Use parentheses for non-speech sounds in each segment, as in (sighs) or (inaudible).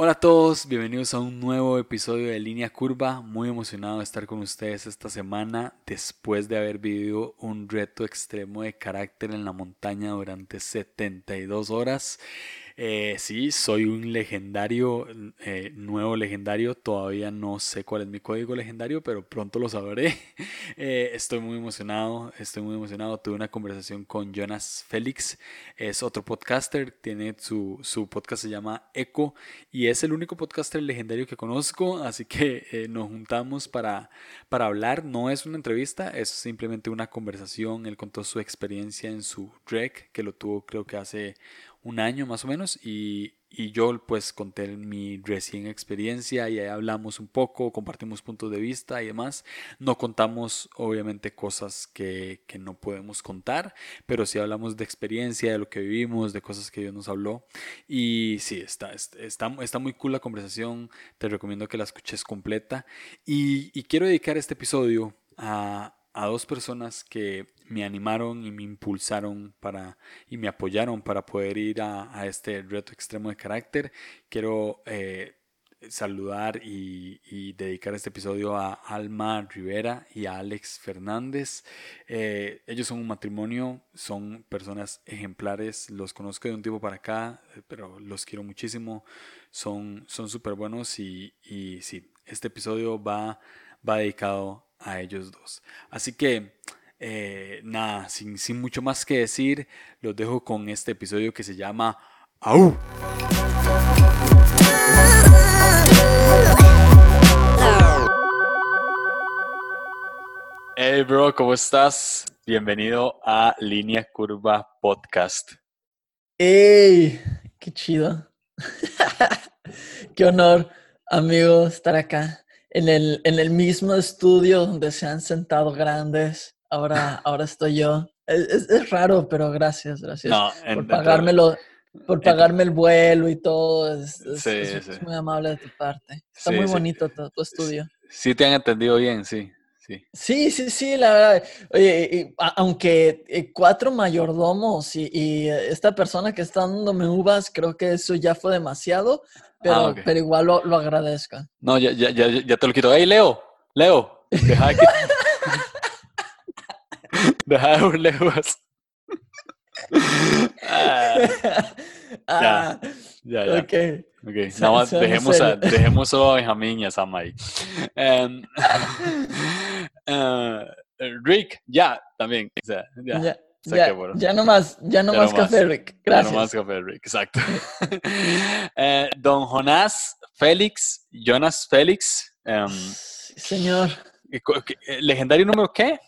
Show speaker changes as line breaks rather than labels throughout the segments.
Hola a todos, bienvenidos a un nuevo episodio de Línea Curva. Muy emocionado de estar con ustedes esta semana después de haber vivido un reto extremo de carácter en la montaña durante 72 horas. Eh, sí, soy un legendario, eh, nuevo legendario. Todavía no sé cuál es mi código legendario, pero pronto lo sabré. (laughs) Eh, estoy muy emocionado, estoy muy emocionado. Tuve una conversación con Jonas Félix, es otro podcaster, tiene su, su podcast se llama Echo y es el único podcaster legendario que conozco, así que nos juntamos para, para hablar. No es una entrevista, es simplemente una conversación. Él contó su experiencia en su Drek, que lo tuvo creo que hace un año más o menos y, yo pues conté mi recién experiencia y ahí hablamos un poco, compartimos puntos de vista y demás. No contamos obviamente cosas que, no podemos contar, pero sí hablamos de experiencia, de lo que vivimos, de cosas que Dios nos habló. Y sí, está, está, está muy cool la conversación, te recomiendo que la escuches completa. Y, y quiero dedicar este episodio a, a dos personas que me animaron y me impulsaron para y me apoyaron para poder ir a, este reto extremo de carácter. Quiero eh, saludar y, dedicar este episodio a Alma Rivera y a Alex Fernández. Eh, ellos son un matrimonio, son personas ejemplares, los conozco de un tiempo para acá, pero los quiero muchísimo, son súper buenos y, y sí, este episodio va, va dedicado a ellos dos. Así que, eh, nada, sin, sin mucho más que decir, los dejo con este episodio que se llama ¡Au! Hey bro, ¿cómo estás? Bienvenido a Línea Curva Podcast.
¡Hey! ¡Qué chido! (laughs) ¡Qué honor, amigo, estar acá! En el, en el mismo estudio donde se han sentado grandes. Ahora, ahora estoy yo. Es, es, raro, pero gracias, gracias por pagármelo, por pagarme el vuelo y todo. Es, es, muy amable de tu parte. Está muy bonito tu, estudio.
Sí, te han entendido bien, sí.
Sí. sí, sí, la verdad. Oye, aunque eh, cuatro mayordomos y, y, esta persona que está dándome uvas, creo que eso ya fue demasiado. Ah, pero, igual lo, lo, agradezco.
No, ya, ya, ya, ya te lo quito. ¡Hey, Leo! Leo, deja de que... (laughs) deja de burleos. (laughs) ah, ya, ya, ya. Ok. okay. Nada más dejemos, a, dejemos a Benjamín y a Sam ahí. Um, uh, (laughs) Rick, ya, también. O sea, ya.
Ya. Ya, ya, no más, ya no más café, Rick. Gracias.
Ya no más café, Rick, exacto. (laughs) eh, don Jonás Félix, Jonas Félix. Um,
señor.
Eh, ¿Legendario número qué?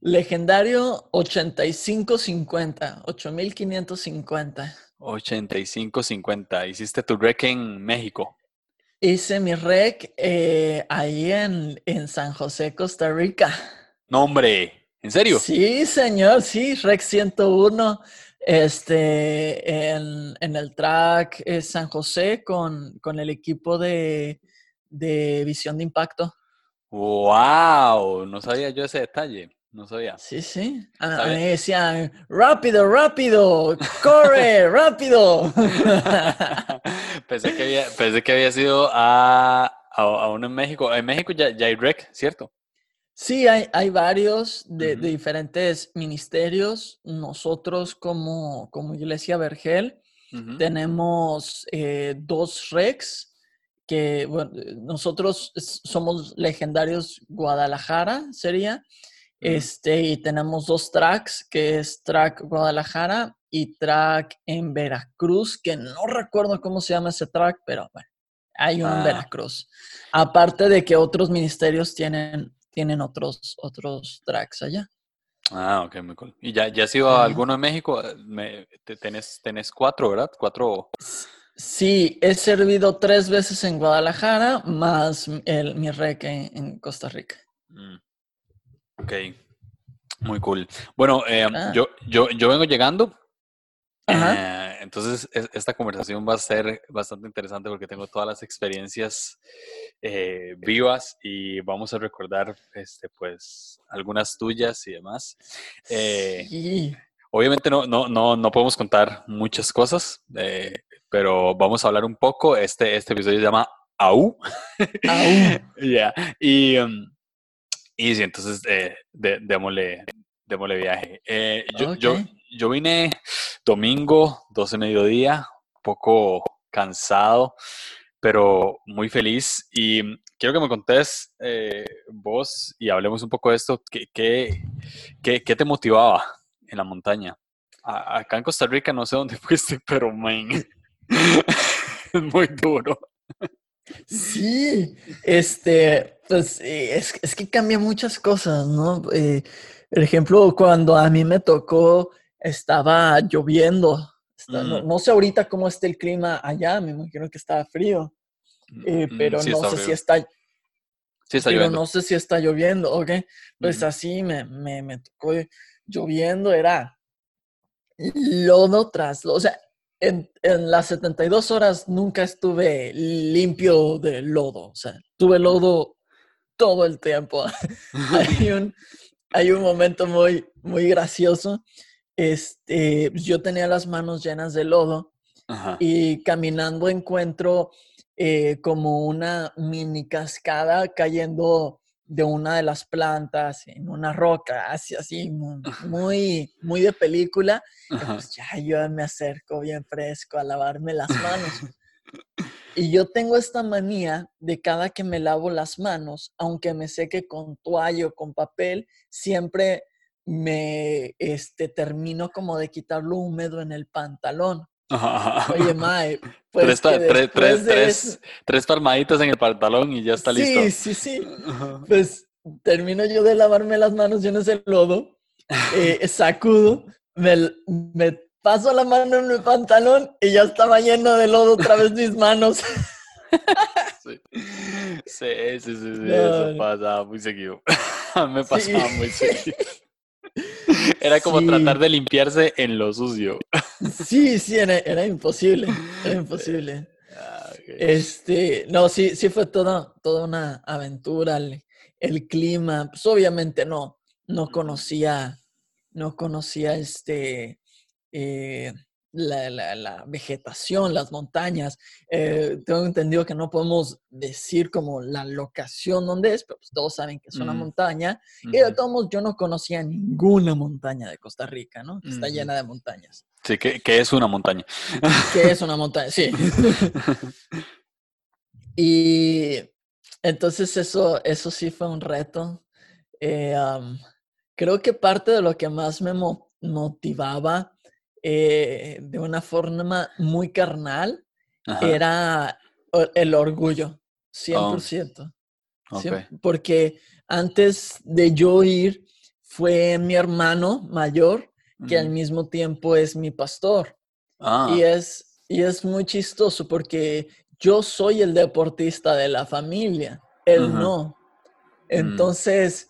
Legendario 8550, 8550.
8550. ¿Hiciste tu rec en México?
Hice mi rec eh, ahí en, en San José, Costa Rica.
No, hombre. ¿En serio?
Sí, señor, sí, Rex 101, este, en, el track eh, San José con, con el equipo de, visión de impacto.
¡Wow! No sabía yo ese detalle. No sabía.
Sí, sí. A, mí decían, rápido, rápido, corre, (laughs) rápido. (laughs)
pensé, que había, pensé que había sido a, a, uno en México. En México ya, ya hay rec, ¿cierto?
Sí, hay, hay varios de, diferentes ministerios. Nosotros como, como Iglesia Vergel tenemos eh, dos REX, que bueno, eh, nosotros somos legendarios Guadalajara, sería. Este, y tenemos dos tracks, que es track Guadalajara y track en Veracruz, que no recuerdo cómo se llama ese track, pero bueno, hay uno en ah. Veracruz. Aparte de que otros ministerios tienen tienen otros, otros tracks allá.
Ah, ok, muy cool. ¿Y ya, ya has ido a alguno en México? Me, tenés, tenés cuatro, ¿verdad? Cuatro.
Sí, he servido tres veces en Guadalajara, más el, mi rec en, Costa Rica. Mm.
Ok, muy cool. Bueno, eh, yo, yo, yo vengo llegando. Eh, entonces, esta conversación va a ser bastante interesante porque tengo todas las experiencias eh, vivas y vamos a recordar, este, pues, algunas tuyas y demás. Eh, obviamente no, no, no, no podemos contar muchas cosas, eh, pero vamos a hablar un poco. Este, este episodio se llama AU. (laughs) AU. Ya. Y, um, y sí, entonces eh, démosle, démosle viaje. Eh, yo, yo, yo vine domingo, 12 mediodía, un poco cansado, pero muy feliz. Y quiero que me contés eh, vos y hablemos un poco de esto. ¿Qué, qué, qué, te motivaba en la montaña? acá en Costa Rica no sé dónde (laughs) fuiste, pero man, es muy duro.
Sí, este, pues eh, es, es, que cambia muchas cosas, ¿no? Eh, por ejemplo, cuando a mí me tocó, estaba lloviendo. no, mm. no, sé ahorita cómo está el clima allá, me imagino que estaba frío, mm, eh, mm, pero no sé si está... Sí está pero no sé si está lloviendo, ¿ok? Pues así me, me, me tocó lloviendo, era lodo tras lodo. O sea, en, en, las 72 horas nunca estuve limpio de lodo. O sea, tuve lodo todo el tiempo. (laughs) hay, (laughs) un, hay un momento muy, muy gracioso. Este, pues, yo tenía las manos llenas de lodo y caminando encuentro eh, como una mini cascada cayendo de una de las plantas en una roca, así, así, muy, muy de película. pues ya yo me acerco bien fresco a lavarme las manos. (laughs) y yo tengo esta manía de cada que me lavo las manos, aunque me seque con toalla o con papel, siempre me este, termino como de quitar lo húmedo en el pantalón. Oye, (laughs) Mae,
pues tres, tres, palmaditas en el pantalón y ya está listo.
Sí, sí, sí. Pues termino yo de lavarme las manos llenas de lodo, eh, (laughs) sacudo, me, me, paso la mano en el pantalón y ya estaba lleno de lodo otra vez mis manos. (laughs)
sí, sí, sí, sí, eso pasaba muy seguido. me pasaba muy seguido. (laughs) Era como tratar de limpiarse en lo sucio.
Sí, sí, era, imposible. Era imposible. (laughs) Ah, este, no, sí, sí fue toda, toda una aventura. El, clima, pues obviamente no, no conocía, no conocía este, eh, la, la, vegetación, las montañas. Eh, tengo entendido que no podemos decir como la locación donde es, pero pues todos saben que es una mm. montaña. Y de todos modos, yo no conocía ninguna montaña de Costa Rica, ¿no? Está llena de montañas.
Sí, que, es una montaña.
Que es una (laughs) montaña, sí. (laughs) y entonces eso, eso sí fue un reto. Eh, creo que parte de lo que más me motivaba eh, de una forma muy carnal era el orgullo, 100%. porque antes de yo ir, fue mi hermano mayor, que al mismo tiempo es mi pastor. Ah. Y, es, y es muy chistoso porque yo soy el deportista de la familia, él no. Mm. Entonces,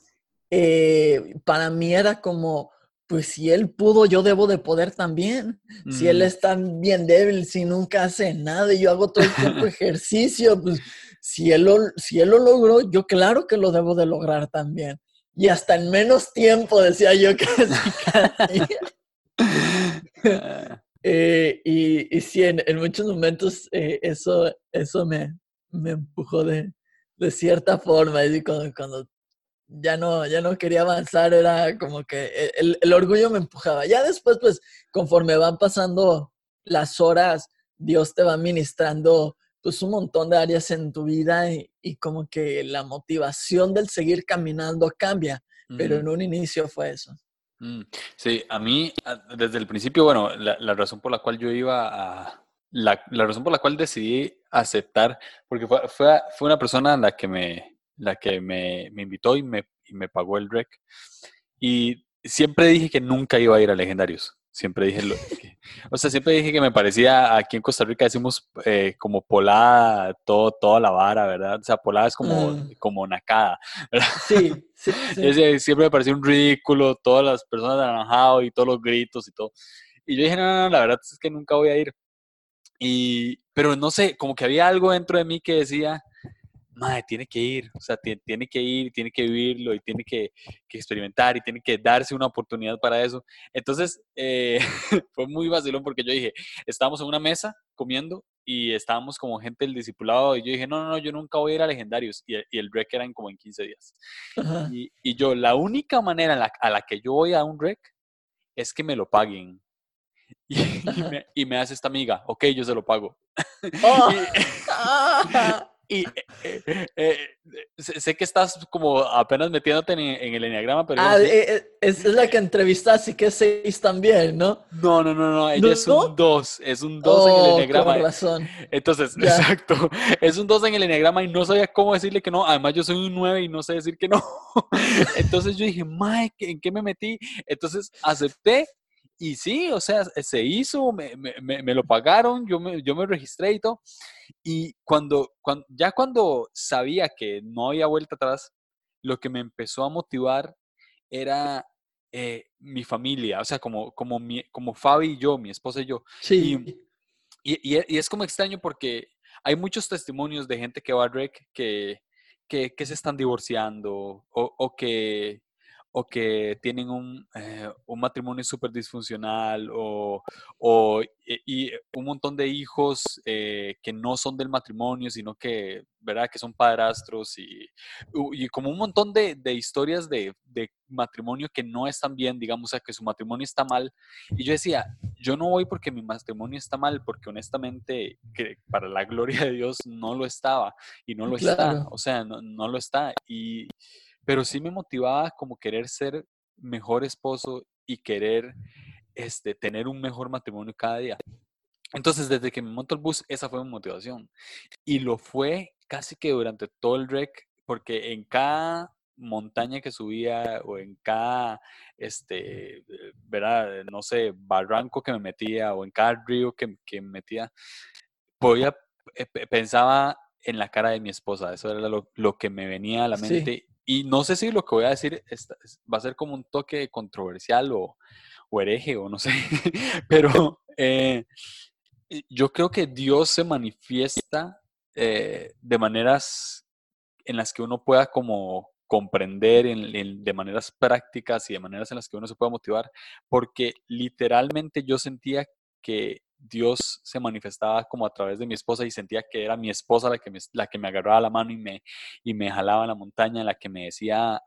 eh, para mí era como, pues si él pudo, yo debo de poder también. Si él mm. es tan bien débil, si nunca hace nada y yo hago todo el tiempo (laughs) ejercicio, pues si él, lo, si él lo logró, yo claro que lo debo de lograr también. Y hasta en menos tiempo, decía yo (laughs) casi eh, y, y sí, en, muchos momentos eh, eso, eso me, me empujó de, de cierta forma. Y cuando, cuando ya no, ya no quería avanzar, era como que e, el, orgullo me empujaba. Ya después, pues, conforme van pasando las horas, Dios te va ministrando pues un montón de áreas en tu vida y, como que la motivación del seguir caminando cambia, pero en un inicio fue eso.
Mm, sí, a mí desde el principio, bueno, la, razón por la cual yo iba a, la, razón por la cual decidí aceptar, porque fue, fue, fue una persona la que me, la que me, me invitó y me, y me, pagó el rec. Y siempre dije que nunca iba a ir a Legendarios. Siempre dije, lo, o sea, siempre dije que me parecía, aquí en Costa Rica decimos eh, como polada, todo, toda la vara, ¿verdad? O sea, polada es como, mm. como nacada, (laughs) Sí, sí, Siempre me parecía un ridículo, todas las personas de anaranjado y todos los gritos y todo. Y yo dije, no, no, no, la verdad es que nunca voy a ir. Y, pero no sé, como que había algo dentro de mí que decía, madre, tiene que ir, o sea, tiene, que ir, tiene que vivirlo y tiene que, experimentar y tiene que darse una oportunidad para eso. Entonces, eh, (laughs) fue muy vacilón porque yo dije, estábamos en una mesa comiendo y estábamos como gente del discipulado y yo dije, no, no, no, yo nunca voy a ir a Legendarios y, el rec era en como en 15 días. Y, yo, la única manera a la que yo voy a un rec es que me lo paguen. (laughs) Y, me, hace esta amiga, ok, yo se lo pago. Oh. (laughs) y, eh, eh, eh, sé que estás como apenas metiéndote en, el enneagrama, pero...
Ah, es, la que entrevistaste que es seis también, ¿no?
No, no, no, no, ella es un 2, es un 2 en el oh, enneagrama.
razón.
Entonces, exacto, es un 2 en el enneagrama y no sabía cómo decirle que no, además yo soy un 9 y no sé decir que no. (laughs) Entonces yo dije, Mike, ¿en qué me metí? Entonces acepté y sí, o sea, se hizo, me, me, me, lo pagaron, yo me, yo me registré y todo. Y cuando, cuando, ya cuando sabía que no había vuelta atrás, lo que me empezó a motivar era eh, mi familia, o sea, como, como, mi, como Fabi y yo, mi esposa y yo.
Sí.
Y, y, es como extraño porque hay muchos testimonios de gente que va a REC que, que, que se están divorciando o, o que o que tienen un, eh, un matrimonio súper disfuncional o, o y, un montón de hijos eh, que no son del matrimonio, sino que, ¿verdad? Que son padrastros y, y como un montón de, de historias de, de, matrimonio que no están bien, digamos, o sea, que su matrimonio está mal. Y yo decía, yo no voy porque mi matrimonio está mal, porque honestamente, que para la (laughs) gloria de Dios no lo estaba y no lo está, o sea, no, no lo está. Y pero sí me motivaba como querer ser mejor esposo y querer este, tener un mejor matrimonio cada día. Entonces, desde que me monto el bus, esa fue mi motivación. Y lo fue casi que durante todo el rec, porque en cada montaña que subía o en cada, este, ¿verdad? No sé, barranco que me metía o en cada río que, que me metía, podía, eh, pensaba en la cara de mi esposa. Eso era lo, lo que me venía a la mente y no sé si lo que voy a decir va a ser como un toque controversial o, hereje o no sé, (laughs) pero eh, yo creo que Dios se manifiesta eh, de maneras en las que uno pueda como comprender de maneras prácticas y de maneras en las que uno se pueda motivar, porque literalmente yo sentía que Dios se manifestaba como a través de mi esposa y sentía que era mi esposa la que me, la que me agarraba la mano y me, y me jalaba la montaña, la que me decía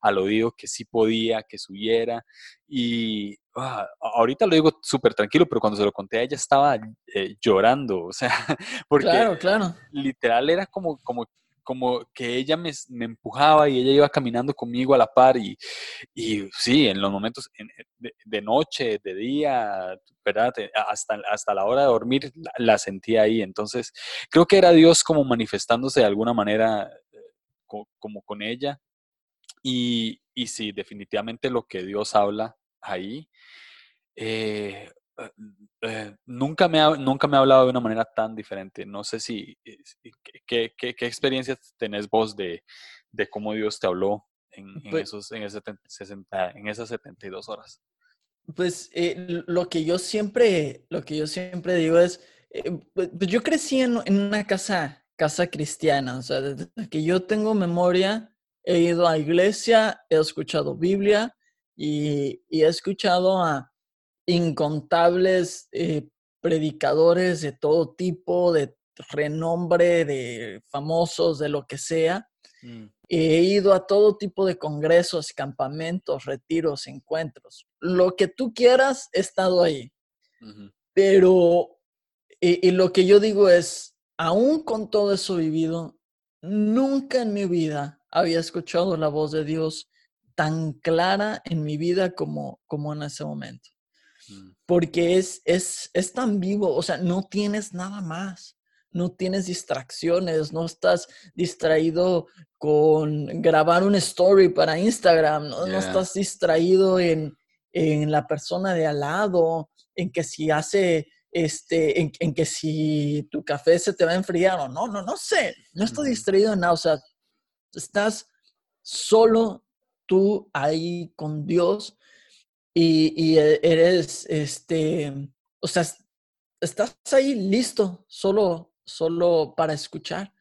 al oído que sí podía, que subiera. Y ah, ahorita lo digo súper tranquilo, pero cuando se lo conté a ella estaba eh, llorando, o sea, (laughs) porque
claro, claro.
literal era como, como como que ella me, empujaba y ella iba caminando conmigo a la par y, y sí, en los momentos de, noche, de día, ¿verdad? Hasta, hasta la hora de dormir la, sentía ahí. Entonces, creo que era Dios como manifestándose de alguna manera eh, como con ella. Y, y sí, definitivamente lo que Dios habla ahí. Eh, eh, eh, nunca, me ha, nunca me ha hablado de una manera tan diferente. No sé si, eh, qué, qué, qué experiencias tenés vos de, de, cómo Dios te habló en, en pues esos, en, ese 60, en esas 72 horas.
Pues lo que yo siempre, lo que yo siempre digo es, pues, pues yo crecí en, en, una casa, casa cristiana, o sea, desde que yo tengo memoria, he ido a iglesia, he escuchado Biblia y, y he escuchado a, incontables eh, predicadores de todo tipo, de renombre, de famosos, de lo que sea. Mm. He ido a todo tipo de congresos, campamentos, retiros, encuentros. Lo que tú quieras, he estado ahí. Pero, y, lo que yo digo es, aún con todo eso vivido, nunca en mi vida había escuchado la voz de Dios tan clara en mi vida como, como en ese momento. Porque es, es, es tan vivo, o sea, no tienes nada más, no tienes distracciones, no estás distraído con grabar un story para Instagram, no, estás distraído en, en, la persona de al lado, en que si hace, este, en, en, que si tu café se te va a enfriar o no, no, no sé, no estás distraído en nada, o sea, estás solo tú ahí con Dios y, e, eres, este, o sea, estás ahí listo, solo solo para escuchar.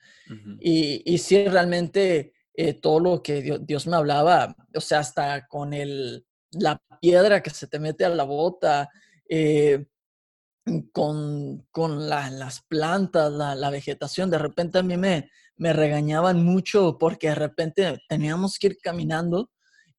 y, y sí, realmente eh, todo lo que Dios, me hablaba, o sea, hasta con el, la piedra que se te mete a la bota, eh, con, con las plantas, la, la, vegetación, de repente a mí me, me regañaban mucho porque de repente teníamos que ir caminando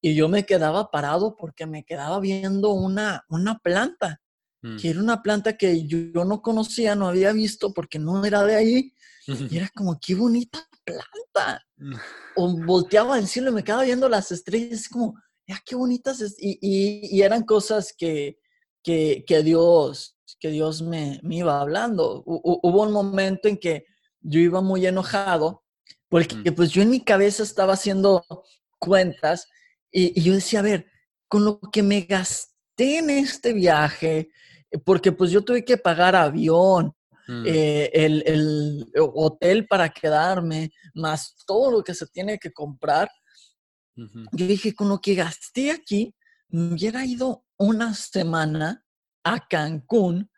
y yo me quedaba parado porque me quedaba viendo una, una planta, mm. que era una planta que yo, no conocía, no había visto porque no era de ahí. (laughs) Y era como, qué bonita planta. Mm. O volteaba al cielo y me quedaba viendo las estrellas, como, ya qué bonitas. Y, y, y, eran cosas que, que, que Dios, que Dios me, me iba hablando. hubo un momento en que yo iba muy enojado porque mm. pues yo en mi cabeza estaba haciendo cuentas y, yo decía, a ver, con lo que me gasté en este viaje, eh, porque pues yo tuve que pagar avión, mm. eh, el, hotel para quedarme, más todo lo que se tiene que comprar. Yo dije, con lo que gasté aquí, me hubiera ido una semana a Cancún,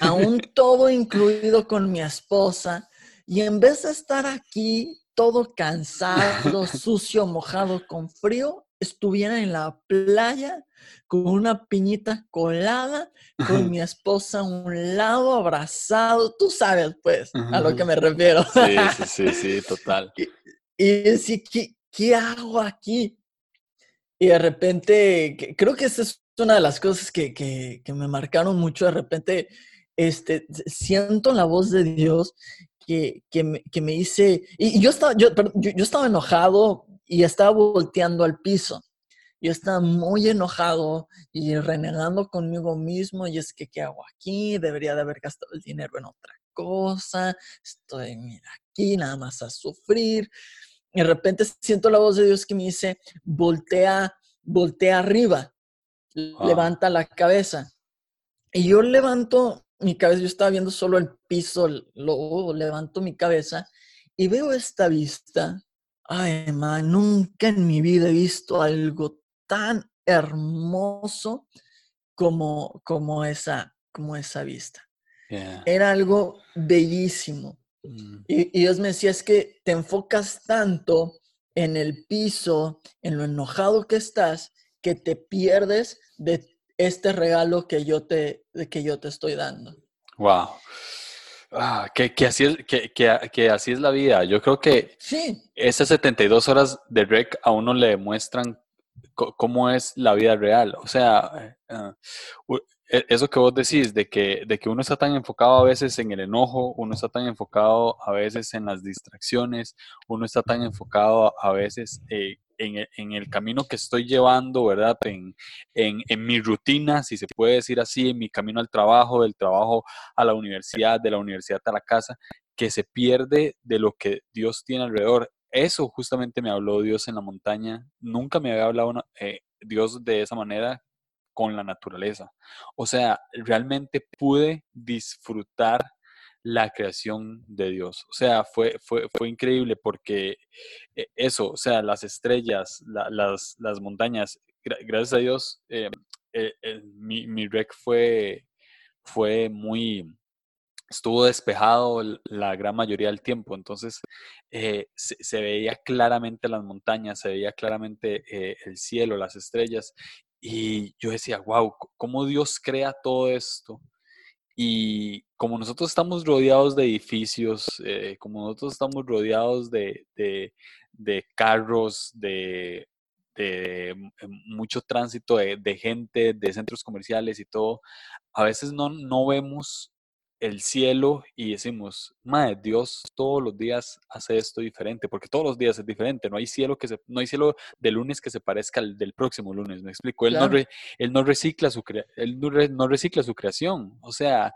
aún (laughs) todo incluido con mi esposa, y en vez de estar aquí todo cansado, (laughs) sucio, mojado, con frío, estuviera en la playa con una piñita colada, con mi esposa a un lado, abrazado, tú sabes, pues, a lo que me refiero.
Sí, sí, (laughs) sí, sí, total.
y, decir, ¿qué, ¿qué hago aquí? Y de repente, creo que esa es una de las cosas que, que, que me marcaron mucho. De repente, este, siento la voz de Dios que, me, que me hice, y yo estaba, yo, yo, estaba enojado y estaba volteando al piso. Yo estaba muy enojado y renegando conmigo mismo y es que, ¿qué hago aquí? Debería de haber gastado el dinero en otra cosa. Estoy, mira, aquí nada más a sufrir. Y de repente siento la voz de Dios que me dice, voltea, voltea arriba, levanta la cabeza. Y yo levanto mi cabeza, yo estaba viendo solo el piso, luego levanto mi cabeza y veo esta vista. Ay, man, nunca en mi vida he visto algo tan hermoso como, como, esa, como esa vista. Era algo bellísimo. Mm. Y, y, Dios me decía, es que te enfocas tanto en el piso, en lo enojado que estás, que te pierdes de este regalo que yo te, que yo te estoy dando.
Wow. Ah, que, así es, que, que, así es la vida. Yo creo que
sí.
esas 72 horas de rec a uno le demuestran cómo es la vida real. O sea, eh, ah, e, eso que vos decís, de que, de que uno está tan enfocado a veces en el enojo, uno está tan enfocado a veces en las distracciones, uno está tan enfocado a veces eh, en, en, el camino que estoy llevando, ¿verdad? En, en, en, mi rutina, si se puede decir así, en mi camino al trabajo, del trabajo a la universidad, de la universidad a la casa, que se pierde de lo que Dios tiene alrededor. Eso justamente me habló Dios en la montaña. Nunca me había hablado eh, Dios de esa manera con la naturaleza. O sea, realmente pude disfrutar la creación de Dios. O sea, fue, fue, fue increíble porque eh, eso, o sea, las estrellas, las, las, montañas, gracias a Dios, eh, eh, mi, mi, rec fue, fue muy, estuvo despejado la gran mayoría del tiempo, entonces se, se, veía claramente las montañas, se veía claramente el cielo, las estrellas, y yo decía, wow, ¿cómo Dios crea todo esto? Y como nosotros estamos rodeados de edificios, eh, como nosotros estamos rodeados de, de, carros, de, de, mucho tránsito de, de, gente, de centros comerciales y todo, a veces no, no vemos el cielo y decimos, madre, Dios todos los días hace esto diferente, porque todos los días es diferente, no hay cielo que se, no hay cielo de lunes que se parezca al del próximo lunes, me explico, él, no, él no, recicla su él no, recicla su creación, o sea,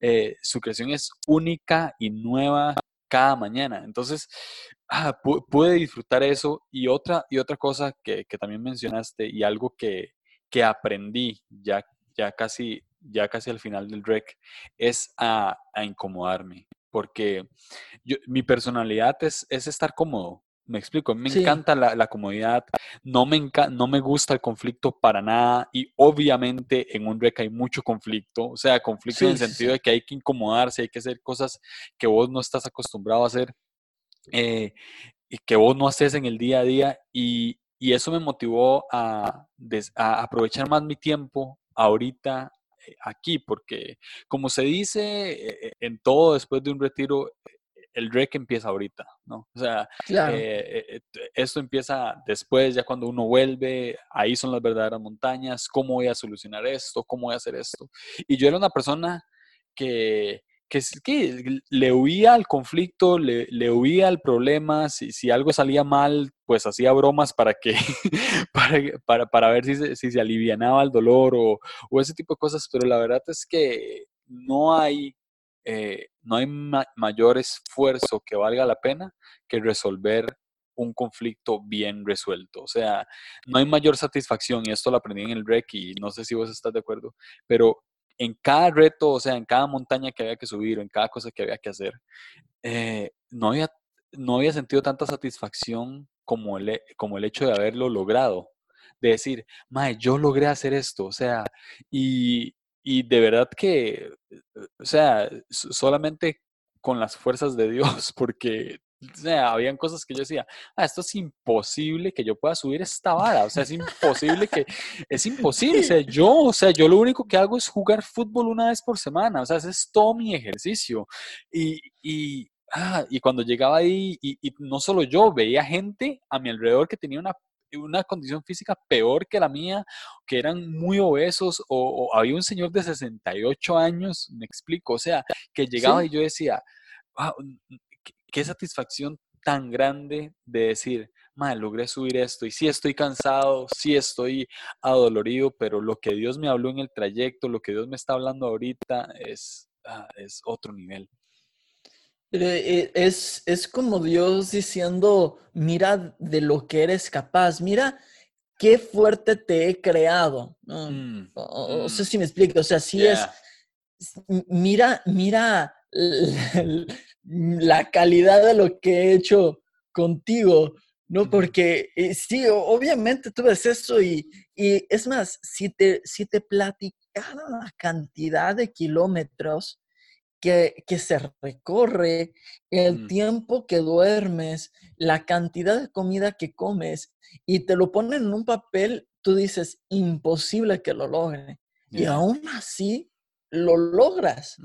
eh, su creación es única y nueva cada mañana, entonces ah, pude disfrutar eso y otra, y otra cosa que, que también mencionaste y algo que, que aprendí ya, ya casi ya casi al final del rec, es a, incomodarme, porque mi personalidad es, es, estar cómodo. Me explico, me encanta la, comodidad, no me, no me gusta el conflicto para nada y obviamente en un rec hay mucho conflicto, o sea, conflicto en el sentido de que hay que incomodarse, hay que hacer cosas que vos no estás acostumbrado a hacer eh, y que vos no haces en el día a día y, eso me motivó a, a, aprovechar más mi tiempo ahorita aquí, porque como se dice eh, en todo después de un retiro, el rec empieza ahorita, ¿no? O sea, eh, eh, esto empieza después, ya cuando uno vuelve, ahí son las verdaderas montañas, ¿cómo voy a solucionar esto? ¿Cómo voy a hacer esto? Y yo era una persona que, que, que le huía al conflicto, le, le huía al problema, si, algo salía mal, pues hacía bromas para que, (laughs) para, para, para, ver si se, si se alivianaba el dolor o, o ese tipo de cosas, pero la verdad es que no hay eh, no hay mayor esfuerzo que valga la pena que resolver un conflicto bien resuelto. O sea, no hay mayor satisfacción, y esto lo aprendí en el REC y no sé si vos estás de acuerdo, pero en cada reto, o sea, en cada montaña que había que subir o en cada cosa que había que hacer, eh, no, había, no había sentido tanta satisfacción como el, como el hecho de haberlo logrado. De decir, mae, yo logré hacer esto, o sea, y, y de verdad que, o sea, solamente con las fuerzas de Dios, (laughs) porque o sea, habían cosas que yo decía, ah, esto es imposible que yo pueda subir esta vara, o sea, es imposible que, es imposible, o sea, (laughs) yo, o sea, yo lo único que hago es jugar fútbol una vez por semana, o sea, ese es todo mi ejercicio. Y, y, ah, y cuando llegaba ahí, y, y no solo yo, veía gente a mi alrededor que tenía una una condición física peor que la mía, que eran muy obesos, o, había un señor de 68 años, me explico, o sea, que llegaba y yo decía, qué, satisfacción tan grande de decir, madre, logré subir esto y sí estoy cansado, sí estoy adolorido, pero lo que Dios me habló en el trayecto, lo que Dios me está hablando ahorita es, ah, es otro nivel.
Eh, es, es como Dios diciendo, mira de lo que eres capaz, mira qué fuerte te he creado. No, mm, o, sé mm. si me explico, o sea, sí es, mira, mira (laughs) la, calidad de lo que he hecho contigo, ¿no? Porque eh, sí, obviamente tú ves eso y, y, es más, si te, si te platicara la cantidad de kilómetros que, se recorre, el tiempo que duermes, la cantidad de comida que comes y te lo ponen en un papel, tú dices, imposible que lo logre. Y aún así lo logras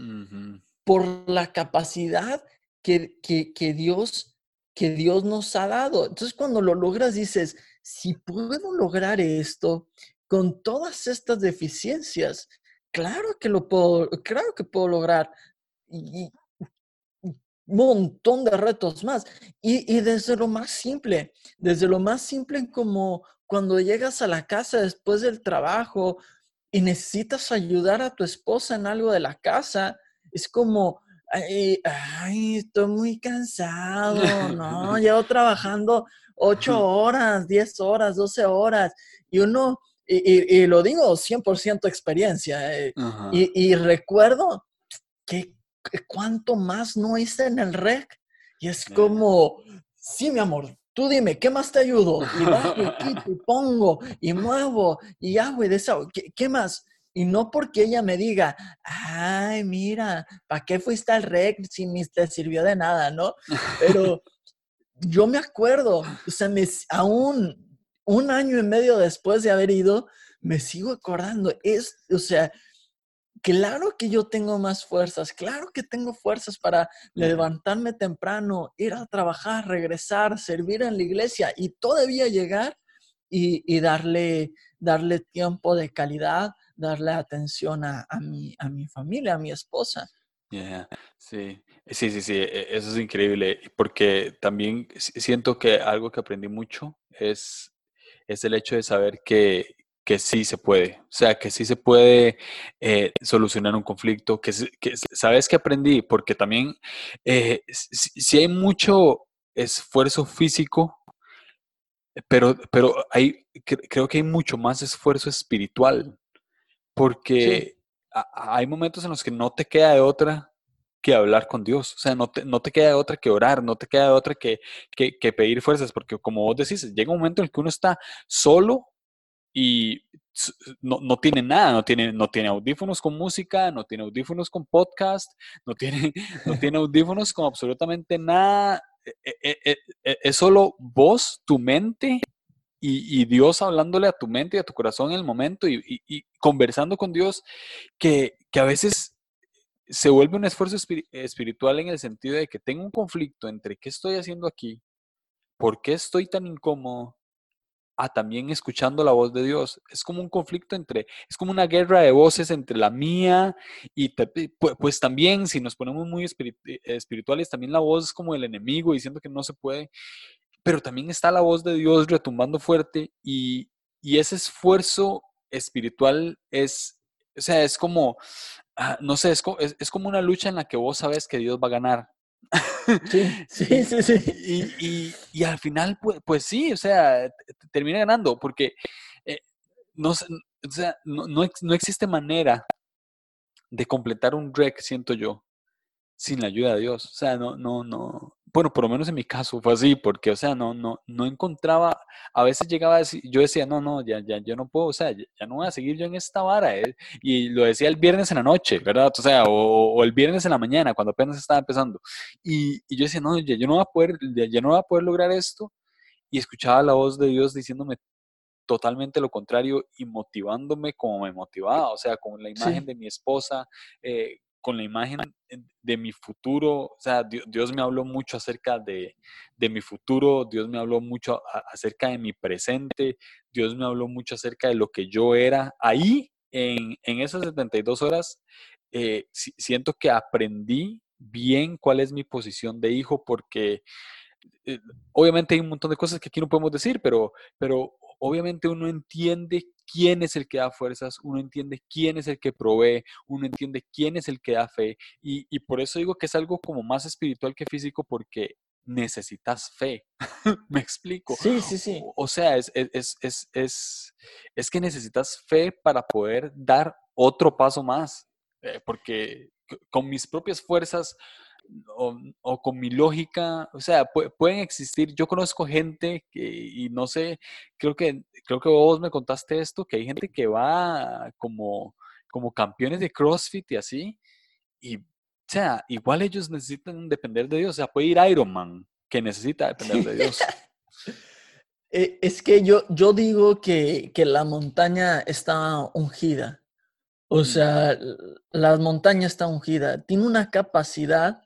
por la capacidad que, que, Dios, que Dios nos ha dado. Entonces cuando lo logras dices, si puedo lograr esto con todas estas deficiencias, claro que lo puedo, claro que puedo lograr y montón de retos más. Y, desde lo más simple, desde lo más simple como cuando llegas a la casa después del trabajo y necesitas ayudar a tu esposa en algo de la casa, es como, ay, estoy muy cansado, ¿no? (laughs) Llevo trabajando ocho horas, diez horas, doce horas, y uno, y, lo digo 100% experiencia, eh, y, y, recuerdo que ¿cuánto más no hice en el rec? Y es como, sí, mi amor, tú dime, ¿qué más te ayudo? Y bajo (laughs) y pongo y muevo y hago y deshago. ¿Qué, ¿Qué, más? Y no porque ella me diga, ay, mira, ¿para qué fuiste al rec si ni te sirvió de nada, no? Pero yo me acuerdo, o sea, me, aún un año y medio después de haber ido, me sigo acordando. Es, o sea, Claro que yo tengo más fuerzas, claro que tengo fuerzas para levantarme temprano, ir a trabajar, regresar, servir en la iglesia y todavía llegar y, darle, darle tiempo de calidad, darle atención a, mi, a mi familia, a mi esposa.
Sí, sí, sí, sí, e, eso es increíble, porque también siento que algo que aprendí mucho es, es el hecho de saber que, que sí se puede, o sea, que sí se puede eh, solucionar un conflicto, que, sabes que aprendí, porque también eh, si, hay mucho esfuerzo físico, pero, pero hay, creo que hay mucho más esfuerzo espiritual, porque hay momentos en los que no te queda de otra que hablar con Dios. O sea, no te, no te queda otra que orar, no te queda otra que, que, que pedir fuerzas, porque como vos decís, llega un momento en el que uno está solo y no, no, tiene nada, no tiene, no tiene audífonos con música, no tiene audífonos con podcast, no tiene, (laughs) no tiene (laughs) audífonos con absolutamente nada. E, e, e, es solo vos, tu mente y, Dios hablándole a tu mente y a tu corazón en el momento y, conversando con Dios, que, que, a veces se vuelve un esfuerzo espiritual en el sentido de que tengo un conflicto entre qué estoy haciendo aquí, por qué estoy tan incómodo, a también escuchando la voz de Dios. Es como un conflicto entre, es como una guerra de voces entre la mía y pues, también si nos ponemos muy eh, espirituales, también la voz es como el enemigo diciendo que no se puede, pero también está la voz de Dios retumbando fuerte y, ese esfuerzo espiritual es, o sea, es como, ah, no sé, es, es como una lucha en la que vos sabes que Dios va a ganar
Sí, (laughs) sí, sí, sí.
Y, al final, pues, pues, sí, o sea, termina ganando, porque eh, no, o sea, no, no, existe manera de completar un rec, siento yo, sin la ayuda de Dios. O sea, no, no, no. Bueno, por lo menos en mi caso fue así, porque, o sea, no, no, no encontraba, a veces llegaba a decir, yo decía, no, no, ya, ya, yo no puedo, o sea, ya, no voy a seguir yo en esta vara, eh", y lo decía el viernes en la noche, ¿verdad? O sea, o, el viernes en la mañana, cuando apenas estaba empezando, y, y yo decía, no, ya, yo no voy a poder, ya, no voy a poder lograr esto, y escuchaba la voz de Dios diciéndome totalmente lo contrario y motivándome como me motivaba, o sea, con la imagen de mi esposa, eh, con la imagen de mi futuro, o sea, Dios, me habló mucho acerca de, mi futuro, Dios me habló mucho acerca de mi presente, Dios me habló mucho acerca de lo que yo era. Ahí, en, esas 72 horas, eh, siento que aprendí bien cuál es mi posición de hijo, porque eh, obviamente hay un montón de cosas que aquí no podemos decir, pero, pero obviamente uno entiende quién es el que da fuerzas, uno entiende quién es el que provee, uno entiende quién es el que da fe. Y, por eso digo que es algo como más espiritual que físico porque necesitas fe. (laughs) ¿Me explico?
Sí, sí, sí.
O, sea, es, es, es, es, que necesitas fe para poder dar otro paso más. Eh, porque con mis propias fuerzas o, con mi lógica, o sea, pueden existir, yo conozco gente que, y no sé, creo que, creo que vos me contaste esto, que hay gente que va como, como campeones de CrossFit y así, y, o sea, igual ellos necesitan depender de Dios, o sea, puede ir Iron Man, que necesita depender de Dios. (laughs)
E, es que yo, yo digo que, que la montaña está ungida. O sea, la montaña está ungida. Tiene una capacidad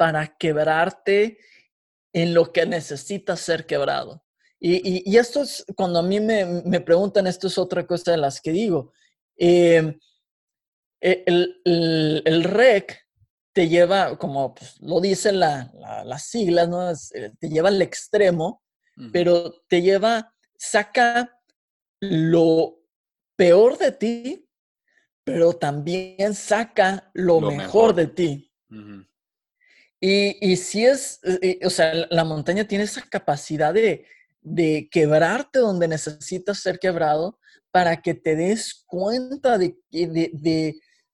para quebrarte en lo que necesitas ser quebrado. Y, esto es, cuando a mí me, preguntan, esto es otra cosa de las que digo. Em, e, el, REC te lleva, como pues, lo dicen la, las siglas, ¿no? Eh, te lleva al extremo, pero te lleva, saca lo peor de ti, pero también saca lo, mejor, de ti. Y, si es, eh, eh, o sea, la montaña tiene esa capacidad de, quebrarte donde necesitas ser quebrado para que te des cuenta de,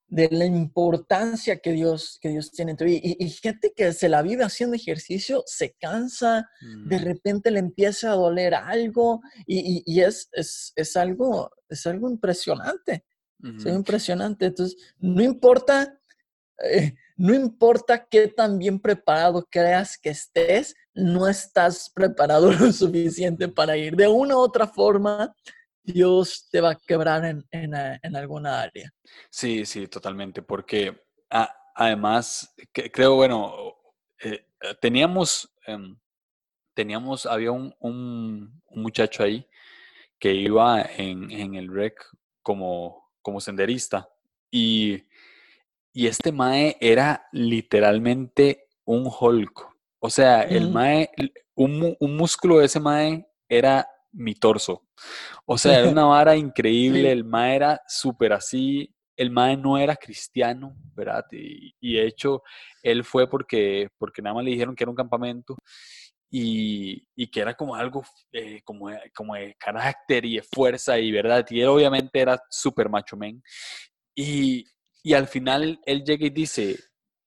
la importancia que Dios, que Dios tiene en tu vida. Y, gente que se la vive haciendo ejercicio, se cansa, de mm. repente le empieza a doler algo y, es, es, algo, es algo impresionante. Es impresionante. Entonces, no importa... Eh, no importa qué tan bien preparado creas que estés, no estás preparado (laughs) lo suficiente para ir. De una u otra forma, Dios te va a quebrar en, en, alguna área.
Sí, sí, totalmente, porque además, creo, bueno, eh, teníamos, em, teníamos, había un, un, muchacho ahí que iba en, en el REC como, como senderista y y este Mae era literalmente un Hulk. O sea, el. Mae, un, músculo de ese Mae era mi torso. O sea, era una vara (laughs) increíble. El Mae era súper así. El Mae no era cristiano, ¿verdad? Y, de hecho, él fue porque, porque nada más le dijeron que era un campamento. Y, que era como algo eh, como, como de carácter y de fuerza y verdad. Y él obviamente era súper macho men. Y, y al final él llega y dice,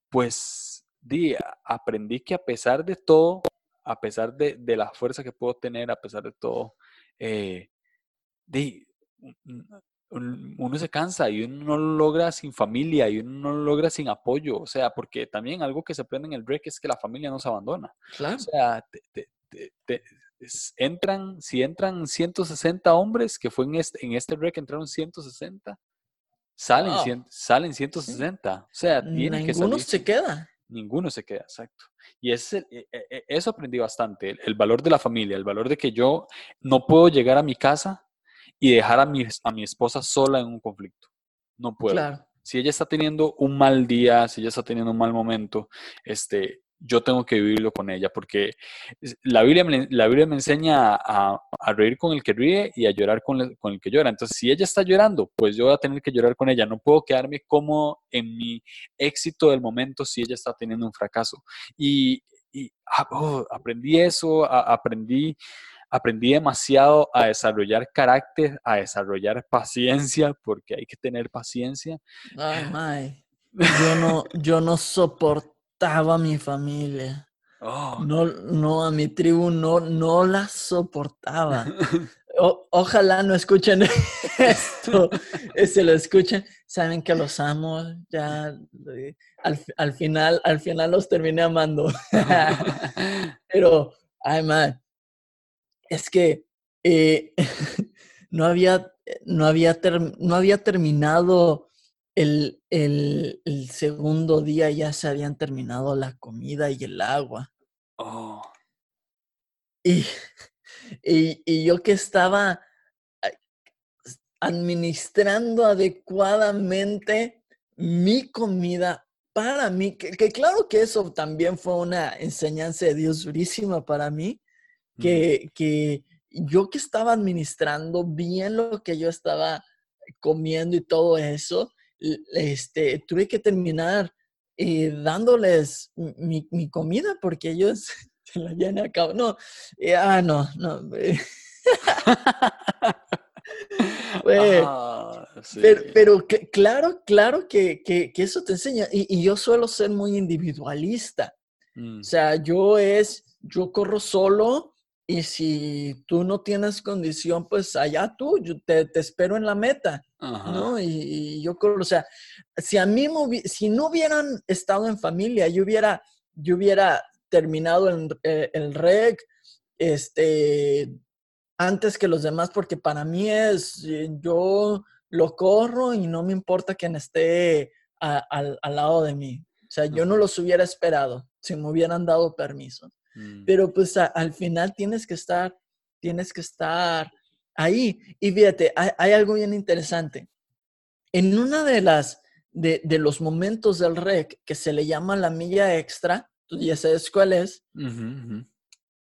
pues di, aprendí que a pesar de todo, a pesar de, de, la fuerza que puedo tener, a pesar de todo, eh, di, uno se cansa y uno no lo logra sin familia y uno no lo logra sin apoyo. O sea, porque también algo que se aprende en el break es que la familia no se abandona.
Claro.
O sea, entran, si entran 160 hombres, que fue en este, en este break entraron 160, salen, salen 160. O sea, tienen que
Ninguno se queda.
Ninguno se queda, exacto. Y ese, e, e, eso aprendí bastante, el, el valor de la familia, el valor de que yo no puedo llegar a mi casa y dejar a mi, a mi esposa sola en un conflicto. No puedo.
Claro.
Si ella está teniendo un mal día, si ella está teniendo un mal momento, este, yo tengo que vivirlo con ella, porque la Biblia, me, la Biblia me enseña a, a, reír con el que ríe y a llorar con el, con el, que llora. Entonces, si ella está llorando, pues yo voy a tener que llorar con ella. No puedo quedarme como en mi éxito del momento si ella está teniendo un fracaso. Y, y ah, oh, aprendí eso, a, aprendí aprendí demasiado a desarrollar carácter, a desarrollar paciencia, porque hay que tener paciencia.
Ay, (laughs) my. Yo no, yo no soportaba a mi familia.
Oh.
No, no, a mi tribu no, no la soportaba. O, ojalá no escuchen (laughs) esto. Si lo escuchan, saben que los amo. Ya al, al final, al final los terminé amando. (laughs) Pero, ay, man, es que eh, (laughs) no, había, no, había no había terminado el, el, el, segundo día, ya se habían terminado la comida y el agua.
Oh.
Y, (laughs) y, y yo que estaba administrando adecuadamente mi comida para mí, que, que, claro que eso también fue una enseñanza de Dios durísima para mí, que, que yo que estaba administrando bien lo que yo estaba comiendo y todo eso, este, tuve que terminar eh, dándoles mi, mi, comida porque ellos (laughs) se la habían acabado. No, eh, ah, no, no. (laughs) ah, sí. Pero, pero que, claro, claro que, que, que, eso te enseña. Y, y, yo suelo ser muy individualista. Mm. O sea, yo es, yo corro solo y si tú no tienes condición, pues allá tú, yo te, te espero en la meta,
Ajá.
¿no? Y, y, yo creo, o sea, si a mí, si no hubieran estado en familia, yo hubiera, yo hubiera terminado el, eh, el rec, este, antes que los demás, porque para mí es, eh, yo lo corro y no me importa quién esté a, al lado de mí. O sea, yo no los hubiera esperado si me hubieran dado permiso.
Mm.
Pero pues a, al final tienes que estar, tienes que estar ahí. Y fíjate, hay, hay algo bien interesante. En una de las, de, de, los momentos del rec que se le llama la milla extra, tú ya sabes cuál es,
uh -huh, uh -huh.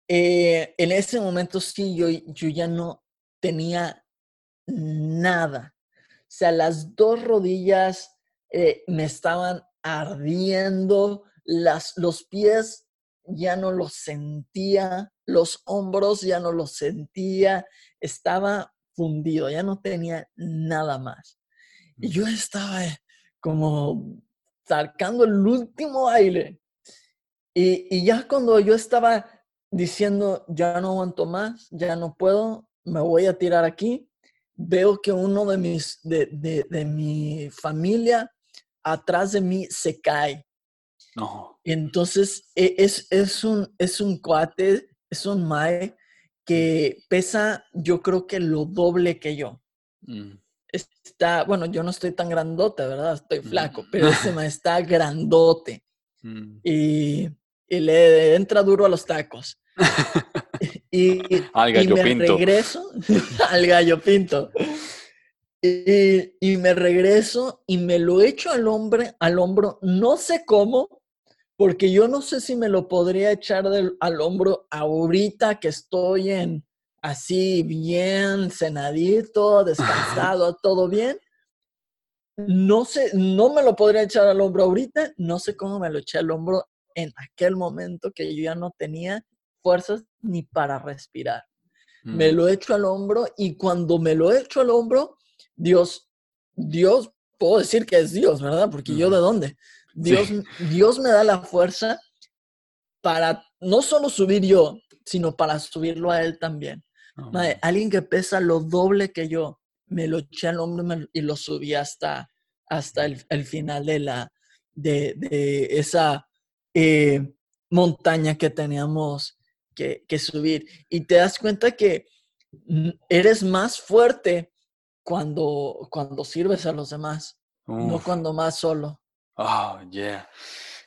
Eh, en ese momento sí, yo, yo ya no tenía nada. O sea, las dos rodillas eh, me estaban ardiendo, las, los pies ya no los sentía, los hombros ya no los sentía, estaba fundido, ya no tenía nada más. Y yo estaba eh, como sacando el último aire. Y, y, ya cuando yo estaba diciendo, ya no aguanto más, ya no puedo, me voy a tirar aquí, veo que uno de mis, de, de, de mi familia atrás de mí se cae.
No.
Entonces, es, es, un, es un cuate, es un mae que pesa, yo creo que lo doble que yo.
Mm.
Está, bueno, yo no estoy tan grandote, ¿verdad? Estoy flaco, mm. pero ese (laughs) mae está grandote.
Mm.
Y, y, le entra duro a los tacos. (laughs) y,
al gallo
y me
pinto.
regreso (laughs) al gallo pinto. Y, y, me regreso y me lo echo al hombre, al hombro, no sé cómo, porque yo no sé si me lo podría echar del, al hombro ahorita que estoy en así bien cenadito, descansado, (laughs) todo bien. No sé, no me lo podría echar al hombro ahorita, no sé cómo me lo eché al hombro en aquel momento que yo ya no tenía fuerzas ni para respirar. Mm. Me lo echo al hombro y cuando me lo echo al hombro, Dios, Dios, puedo decir que es Dios, ¿verdad? Porque mm. yo de dónde? Dios, Dios me da la fuerza para no solo subir yo, sino para subirlo a él también. alguien que pesa lo doble que yo, me lo eché al hombro y lo subí hasta, hasta el, final de, la, de, esa eh, montaña que teníamos que, subir. Y te das cuenta que eres más fuerte cuando, cuando sirves a los demás, no cuando más solo.
Oh, yeah.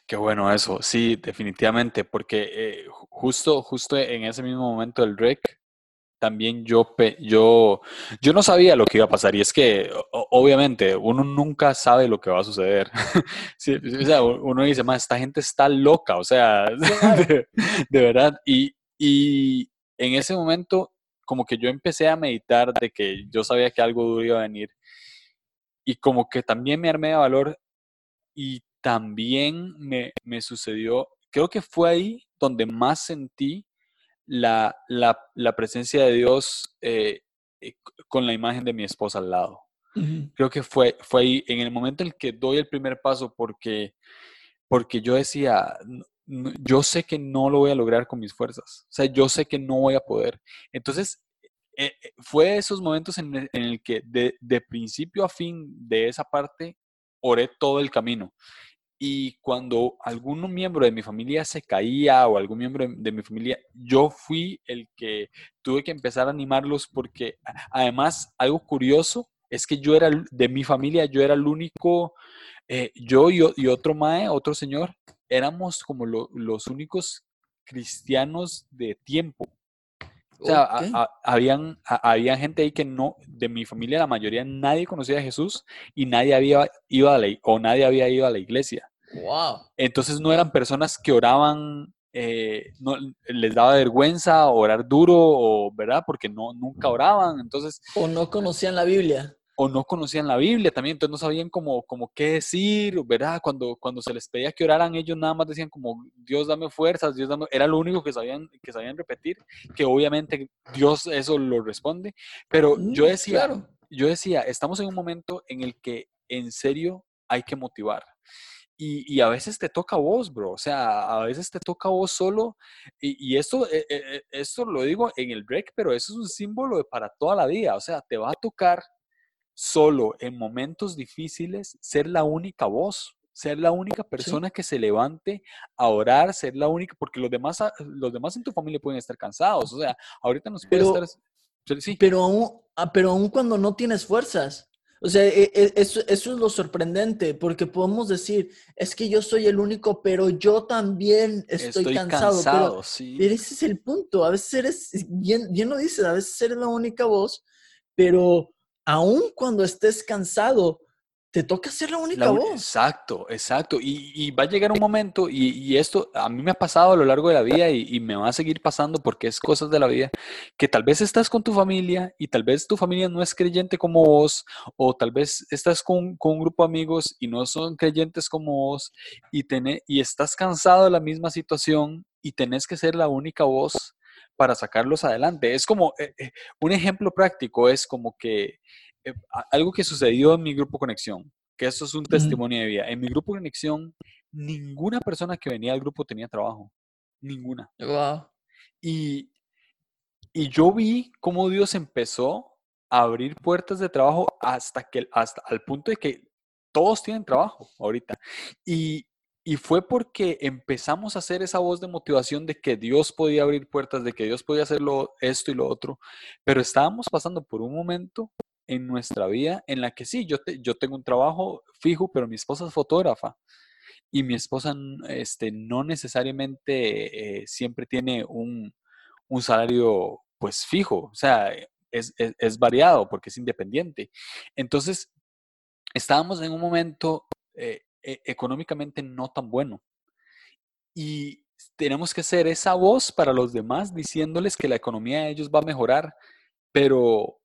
Qué bueno eso. Sí, definitivamente, porque eh, justo, justo en ese mismo momento del rec, también yo, yo, yo no sabía lo que iba a pasar. Y es que, obviamente, uno nunca sabe lo que va a suceder. (laughs) o sea, uno dice, más, esta gente está loca, o sea, (laughs) de, verdad. Y, y en ese momento, como que yo empecé a meditar de que yo sabía que algo duro iba a venir. Y como que también me armé de valor y también me, me sucedió, creo que fue ahí donde más sentí la, la, la presencia de Dios eh, eh, con la imagen de mi esposa al lado. Creo que fue, fue ahí, en el momento en el que doy el primer paso, porque, porque yo decía, yo sé que no lo voy a lograr con mis fuerzas, o sea, yo sé que no voy a poder. Entonces, eh, fue esos momentos en el, en el que de, de, principio a fin de esa parte oré todo el camino. Y cuando algún miembro de mi familia se caía o algún miembro de, mi familia, yo fui el que tuve que empezar a animarlos porque además algo curioso es que yo era de mi familia, yo era el único, eh, yo y, otro mae, otro señor, éramos como los únicos cristianos de tiempo. O sea, habían, había gente ahí que no, de mi familia, la mayoría, nadie conocía a Jesús y nadie había ido a la, o nadie había ido a la iglesia.
Wow.
Entonces no eran personas que oraban, eh, no, les daba vergüenza orar duro, o, ¿verdad? Porque no, nunca oraban. Entonces.
O no conocían la Biblia
o no conocían la Biblia también, entonces no sabían cómo, cómo qué decir, ¿verdad? Cuando, cuando se les pedía que oraran, ellos nada más decían como, Dios dame fuerzas, Dios dame, era lo único que sabían, que sabían repetir, que obviamente Dios eso lo responde, pero yo mm, decía, yo decía, estamos en un momento en el que en serio hay que motivar. Y, y, a veces te toca a vos, bro. O sea, a veces te toca a vos solo. Y, y esto, eh, eh, eh, esto lo digo en el break, pero eso es un símbolo de para toda la vida. O sea, te va a tocar solo en momentos difíciles ser la única voz, ser la única persona que se levante a orar, ser la única, porque los demás, ah, los demás en tu familia pueden estar cansados, o sea, ahorita nos puede estar...
Sí. Pero, aún, ah, pero aún cuando no tienes fuerzas, o sea, e, e, eso, eso, es lo sorprendente, porque podemos decir, es que yo soy el único, pero yo también estoy, cansado. pero, sí. ese es el punto, a veces eres, bien, bien lo dices, a veces eres la única voz, pero aun cuando estés cansado, te toca ser la única voz.
Exacto, exacto. Y, va a llegar un momento, y, esto a mí me ha pasado a lo largo de la vida y, me va a seguir pasando porque es cosas de la vida, que tal vez estás con tu familia y tal vez tu familia no es creyente como vos, o tal vez estás con, un grupo de amigos y no son creyentes como vos, y, y estás cansado de la misma situación y tenés que ser la única voz para sacarlos adelante. Es como, eh, eh, un ejemplo práctico es como que eh, algo que sucedió en mi grupo Conexión, que eso es un testimonio de vida. En mi grupo Conexión, ninguna persona que venía al grupo tenía trabajo. Ninguna.
Wow.
Y, y yo vi cómo Dios empezó a abrir puertas de trabajo hasta que, hasta al punto de que todos tienen trabajo ahorita. Y, y fue porque empezamos a hacer esa voz de motivación de que Dios podía abrir puertas, de que Dios podía hacer esto y lo otro, pero estábamos pasando por un momento en nuestra vida en la que sí, yo, yo tengo un trabajo fijo, pero mi esposa es fotógrafa y mi esposa este, no necesariamente eh, siempre tiene un, salario pues fijo, o sea, es, es, variado porque es independiente. Entonces, estábamos en un momento eh, e, económicamente no tan bueno. Y tenemos que ser esa voz para los demás diciéndoles que la economía de ellos va a mejorar, pero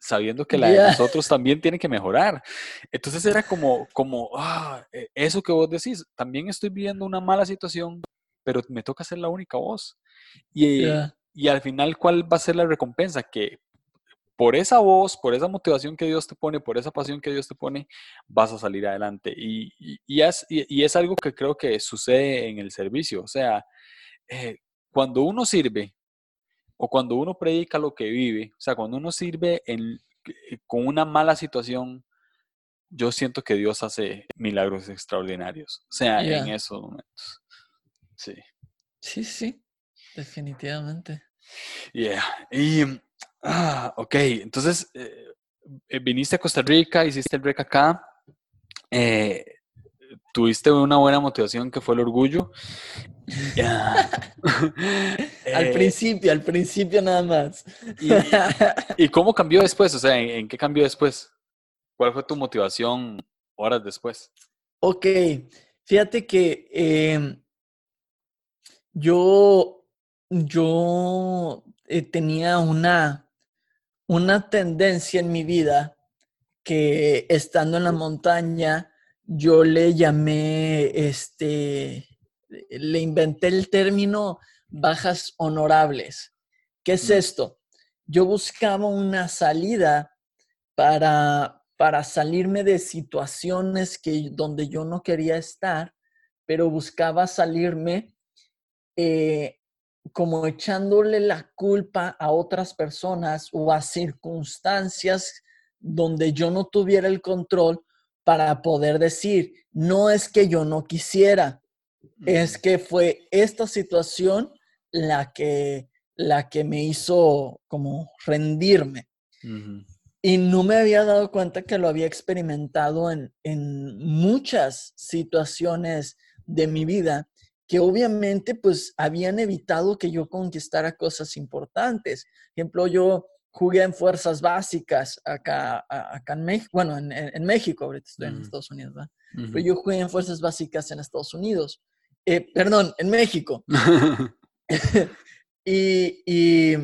sabiendo que la de nosotros también tiene que mejorar. Entonces era como, como ah, e, eso que vos decís, también estoy viviendo una mala situación, pero me toca ser la única voz. Y, y al final, ¿cuál va a ser la recompensa? Que por esa voz, por esa motivación que Dios te pone, por esa pasión que Dios te pone, vas a salir adelante. Y, y, es, y es, algo que creo que sucede en el servicio. O sea, eh, cuando uno sirve o cuando uno predica lo que vive, o sea, cuando uno sirve en, eh, con una mala situación, yo siento que Dios hace milagros extraordinarios. O sea, en esos momentos. Sí.
Sí, sí, definitivamente.
Yeah. Y Ah, ok. Entonces, eh, eh, viniste a Costa Rica, hiciste el REC acá, eh, tuviste una buena motivación que fue el orgullo. (laughs)
al principio, al principio nada más.
¿Y, cómo cambió después? O sea, ¿en, qué cambió después? ¿Cuál fue tu motivación horas después?
Ok, fíjate que em, yo, yo tenía una, una tendencia en mi vida que estando en la montaña yo le llamé, este, le inventé el término bajas honorables. ¿Qué es esto? Yo buscaba una salida para, para salirme de situaciones que, donde yo no quería estar, pero buscaba salirme eh, como echándole la culpa a otras personas o a circunstancias donde yo no tuviera el control para poder decir, no es que yo no quisiera, es que fue esta situación la que, la que me hizo como rendirme. Y no me había dado cuenta que lo había experimentado en, en muchas situaciones de mi vida que obviamente pues habían evitado que yo conquistara cosas importantes. Por ejemplo, yo jugué en fuerzas básicas acá, acá en México, bueno, en, México, ahorita estoy en Estados Unidos, ¿verdad? Pero yo jugué en fuerzas básicas en Estados Unidos, eh, perdón, en México. (laughs) (laughs) y, y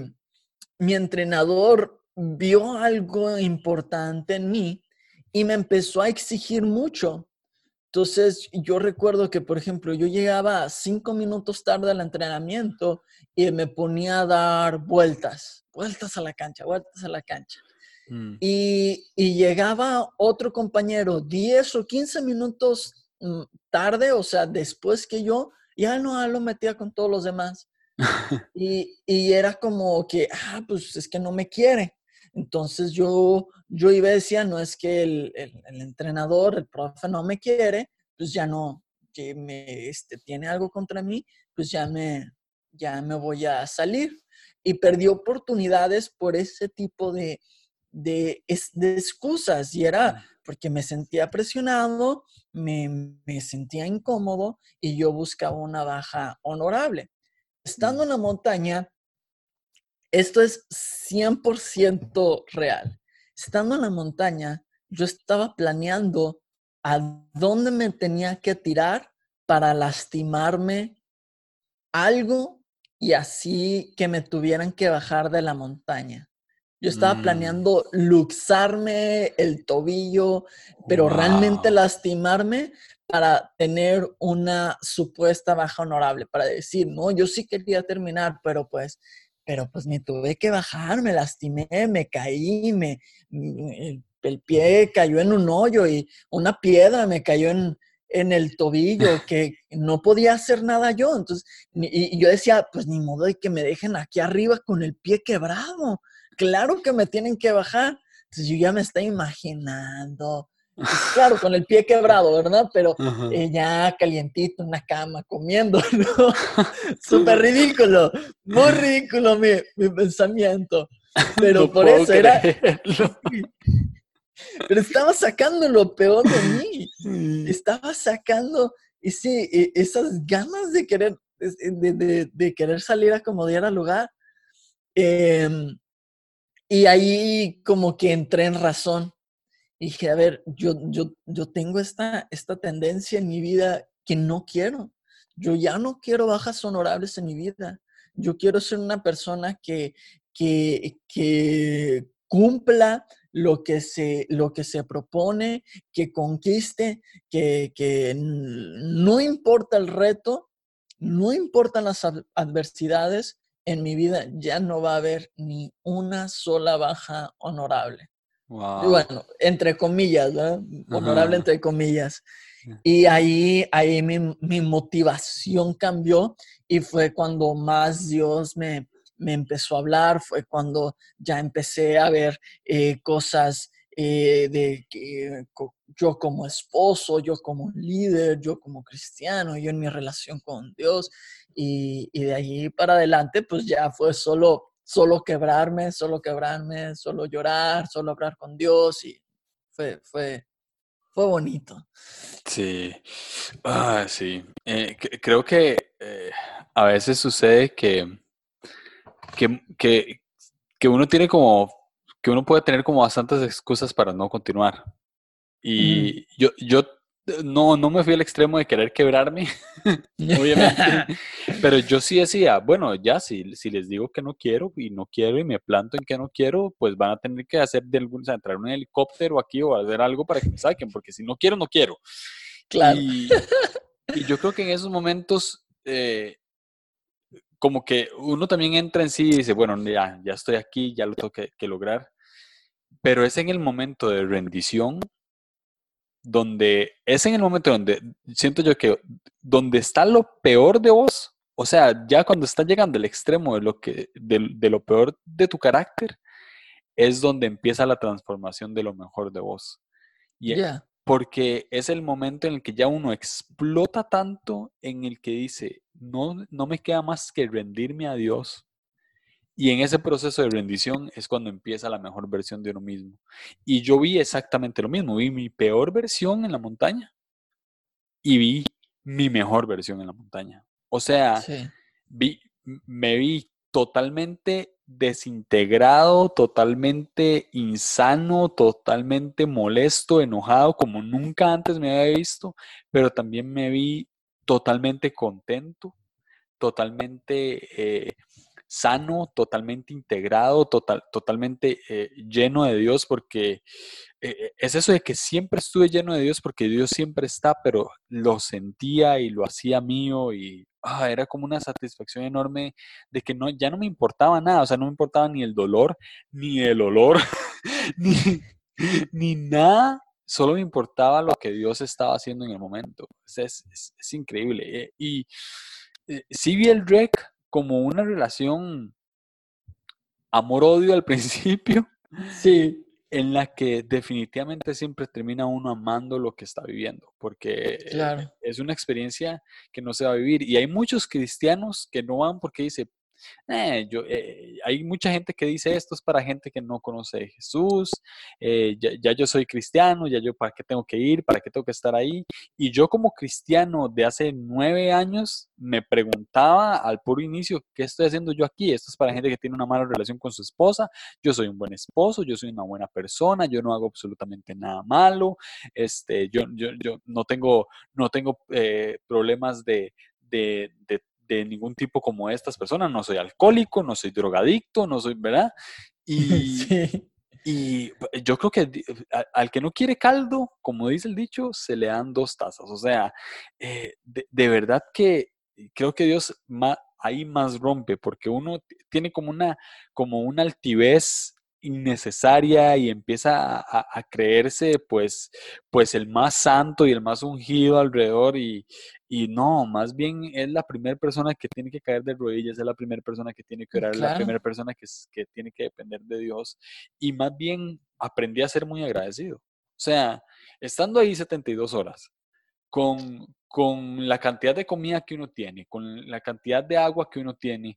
mi entrenador vio algo importante en mí y me empezó a exigir mucho entonces, yo recuerdo que, por ejemplo, yo llegaba cinco minutos tarde al entrenamiento y me ponía a dar vueltas, vueltas a la cancha, vueltas a la cancha. Mm. Y, llegaba otro compañero 10 o 15 minutos mm, tarde, o sea, después que yo, ya no lo metía con todos los demás. (laughs) y, y, era como que, ah, pues es que no me quiere. Entonces yo, yo iba y decía, no es que el, entrenador, el profe no me quiere, pues ya no, que me este, tiene algo contra mí, pues ya me, ya me voy a salir. Y perdí oportunidades por ese tipo de, de, de excusas y era porque me sentía presionado, me, me, sentía incómodo y yo buscaba una baja honorable. Estando en la montaña, esto es 100% real. Estando en la montaña, yo estaba planeando a dónde me tenía que tirar para lastimarme algo y así que me tuvieran que bajar de la montaña. Yo estaba mm. planeando luxarme el tobillo, pero realmente lastimarme para tener una supuesta baja honorable, para decir, no, yo sí quería terminar, pero pues pero pues me tuve que bajar, me lastimé, me caí, me, el, pie cayó en un hoyo y una piedra me cayó en, en el tobillo (laughs) que no podía hacer nada yo. Entonces, y, yo decía, pues ni modo de que me dejen aquí arriba con el pie quebrado. Claro que me tienen que bajar. Entonces yo ya me estaba imaginando claro, con el pie quebrado, ¿verdad? Pero eh, ya calientito en una cama, comiendo, (laughs) ¿no? (laughs) Súper ridículo, muy ridículo mi, pensamiento. (laughs) Pero por eso era... Pero estaba sacando lo peor de mí. Estaba sacando ese, e, esas ganas de querer, de, querer salir a acomodar al lugar. Em, y ahí como que entré en razón dije, a ver, yo, yo, yo tengo esta, esta tendencia en mi vida que no quiero. Yo ya no quiero bajas honorables en mi vida. Yo quiero ser una persona que, que, que cumpla lo que, se, lo que se propone, que conquiste, que, que no importa el reto, no importan las adversidades, en mi vida ya no va a haber ni una sola baja honorable. Y bueno, entre comillas. Honorable entre comillas. Y ahí, ahí mi, mi, motivación cambió y fue cuando más Dios me, me, empezó a hablar, fue cuando ya empecé a ver eh, cosas eh, de que yo como esposo, yo como líder, yo como cristiano, yo en mi relación con Dios. Y, y de ahí para adelante, pues ya fue solo, solo quebrarme, solo quebrarme, solo llorar, solo hablar con Dios y fue, fue, fue bonito.
Sí, ah, sí. Eh, creo que eh, a veces sucede que, que, que, que uno tiene como que uno puede tener como bastantes excusas para no continuar. Y yo, yo no, no me fui al extremo de querer quebrarme, (laughs) obviamente, (laughs) pero yo sí decía, bueno, ya si, si les digo que no quiero y no quiero y me planto en que no quiero, pues van a tener que hacer de algún, o sea, entrar en un helicóptero aquí o hacer algo para que me saquen, porque si no quiero, no quiero.
Claro.
Y, yo creo que en esos momentos, eh, como que uno también entra en sí y dice, bueno, ya, ya estoy aquí, ya lo tengo que, que lograr. Pero es en el momento de rendición donde, es en el momento donde siento yo que donde está lo peor de vos, o sea, ya cuando está llegando al extremo de lo, que, de, lo peor de tu carácter, es donde empieza la transformación de lo mejor de vos. Y Porque es el momento en el que ya uno explota tanto en el que dice, no, no me queda más que rendirme a Dios y en ese proceso de rendición es cuando empieza la mejor versión de uno mismo. Y yo vi exactamente lo mismo. Vi mi peor versión en la montaña y vi mi mejor versión en la montaña. O sea, vi, me vi totalmente desintegrado, totalmente insano, totalmente molesto, enojado, como nunca antes me había visto, pero también me vi totalmente contento, totalmente... Eh, sano, totalmente integrado, total, totalmente eh, lleno de Dios, porque eh, es eso de que siempre estuve lleno de Dios, porque Dios siempre está, pero lo sentía y lo hacía mío y ah, era como una satisfacción enorme de que no, ya no me importaba nada, o sea, no me importaba ni el dolor, ni el olor, (laughs) ni, nada solo me importaba lo que Dios estaba haciendo en el momento. Es, es, increíble. Eh, y si vi el como una relación amor-odio al (laughs) principio.
Sí.
En la que definitivamente siempre termina uno amando lo que está viviendo, porque es una experiencia que no se va a vivir. Y hay muchos cristianos que no van porque dice, eh, yo, eh, hay mucha gente que dice esto es para gente que no conoce a Jesús, eh, ya, yo soy cristiano, ya yo para qué tengo que ir, para qué tengo que estar ahí. Y yo como cristiano de hace nueve años me preguntaba al puro inicio, ¿qué estoy haciendo yo aquí? Esto es para gente que tiene una mala relación con su esposa, yo soy un buen esposo, yo soy una buena persona, yo no hago absolutamente nada malo, este, yo, yo, yo no tengo, no tengo problemas de, de, de de ningún tipo como estas personas. No soy alcohólico, no soy drogadicto, no soy, ¿verdad? Y, (laughs) y yo creo que al que no quiere caldo, como dice el dicho, se le dan dos tazas. O sea, eh, de, verdad que creo que Dios ahí más rompe, porque uno tiene como una, como una altivez innecesaria y empieza a, creerse pues, pues el más santo y el más ungido alrededor y, y no, más bien es la primera persona que tiene que caer de rodillas, es la primera persona que tiene que orar, es la primera persona que, que tiene que depender de Dios y más bien aprendí a ser muy agradecido. O sea, estando ahí 72 horas, con, con la cantidad de comida que uno tiene, con la cantidad de agua que uno tiene,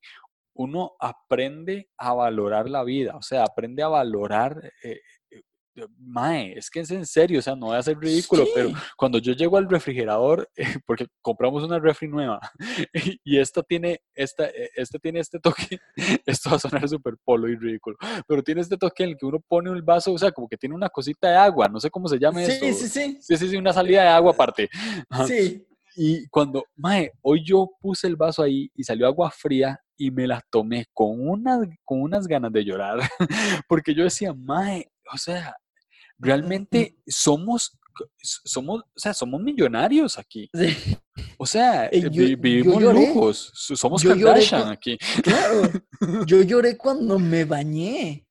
uno aprende a valorar la vida, o sea, aprende a valorar eh, Mae, es que es en serio, o sea, no voy a ser ridículo, pero cuando yo llego al refrigerador, (laughs) porque compramos una refri nueva, (laughs) y esta tiene, esta, e, este tiene este toque, (laughs) esto va a sonar súper polo y ridículo, pero tiene este toque en el que uno pone un vaso, o sea, como que tiene una cosita de agua, no sé cómo se llama
sí,
eso.
Sí, sí,
sí. Sí, sí, una salida de agua aparte.
Sí.
Y cuando, mae, hoy yo puse el vaso ahí y salió agua fría y me la tomé con, una, con unas ganas de llorar, (laughs) porque yo decía, mae, o sea, realmente somos, somos, o sea, somos millonarios aquí. O sea, vivimos lujos, somos Kardashian aquí.
Claro, yo lloré cuando me bañé.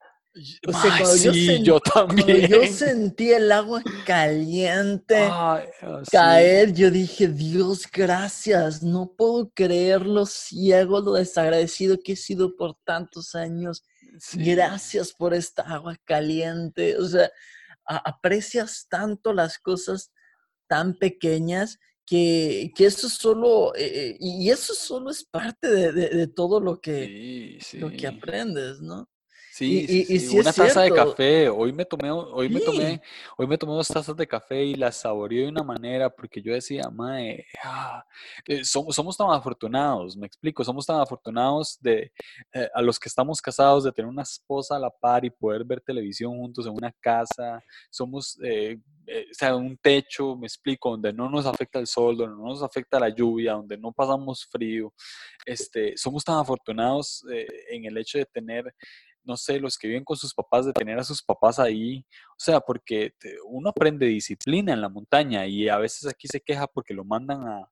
O sea, cuando sí, yo, también.
yo sentí el agua caliente ah, caer, yo dije, Dios, gracias. No puedo creer lo ciego, lo desagradecido que he sido por tantos años. Gracias por esta agua caliente. O sea, aprecias tanto las cosas tan pequeñas que, que eso solo, eh, eh, y eso solo es parte de, todo lo que, lo que aprendes, ¿no?
Sí, y, una taza de café. Hoy me tomé, hoy me tomé, hoy me tomé dos tazas de café y las saboreé de una manera porque yo decía, mae, ah, eh, somos, somos tan afortunados, me explico, somos tan afortunados de eh, a los que estamos casados de tener una esposa a la par y poder ver televisión juntos en una casa. Somos eh, o sea, un techo, me explico, donde no nos afecta el sol, donde no nos afecta la lluvia, donde no pasamos frío. Este, somos tan afortunados en el hecho de tener no sé, los que viven con sus papás, de tener a sus papás ahí. O sea, porque uno aprende disciplina en la montaña y a veces aquí se queja porque lo mandan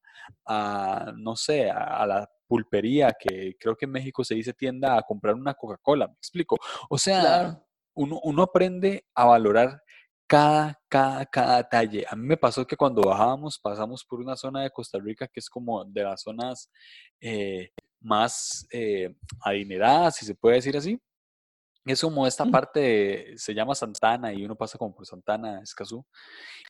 a, no sé, a, la pulpería, que creo que en México se dice tienda, a comprar una Coca-Cola, me explico. O sea, uno, uno aprende a valorar cada, cada, cada detalle. A mí me pasó que cuando bajábamos, pasamos por una zona de Costa Rica que es como de las zonas eh, más eh, adineradas, si se puede decir así. Es como esta parte, se llama Santana y uno pasa como por Santana, Escazú.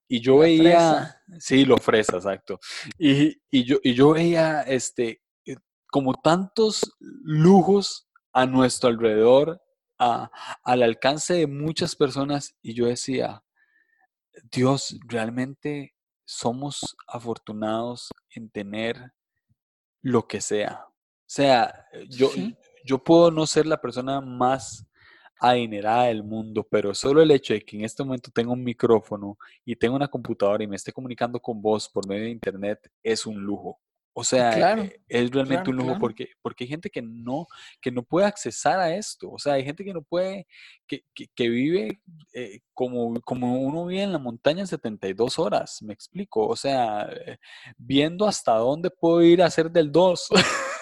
Y yo veía, sí, lo fresa, exacto. Y, yo, y yo veía este, eh, como tantos lujos a nuestro alrededor, al alcance de muchas personas, y yo decía, Dios, realmente somos afortunados en tener lo que sea. O sea, yo, yo puedo no ser la persona más adinerada del mundo, pero solo el hecho de que en este momento tenga un micrófono y tenga una computadora y me esté comunicando con vos por medio de internet es un lujo. O sea, eh, es realmente un lujo porque, porque hay gente que no, que no puede accesar a esto. O sea, hay gente que no puede, que, que, vive eh, como, como uno vive en la montaña en 72 horas, me explico. O sea, eh, viendo hasta dónde puedo ir a hacer del 2.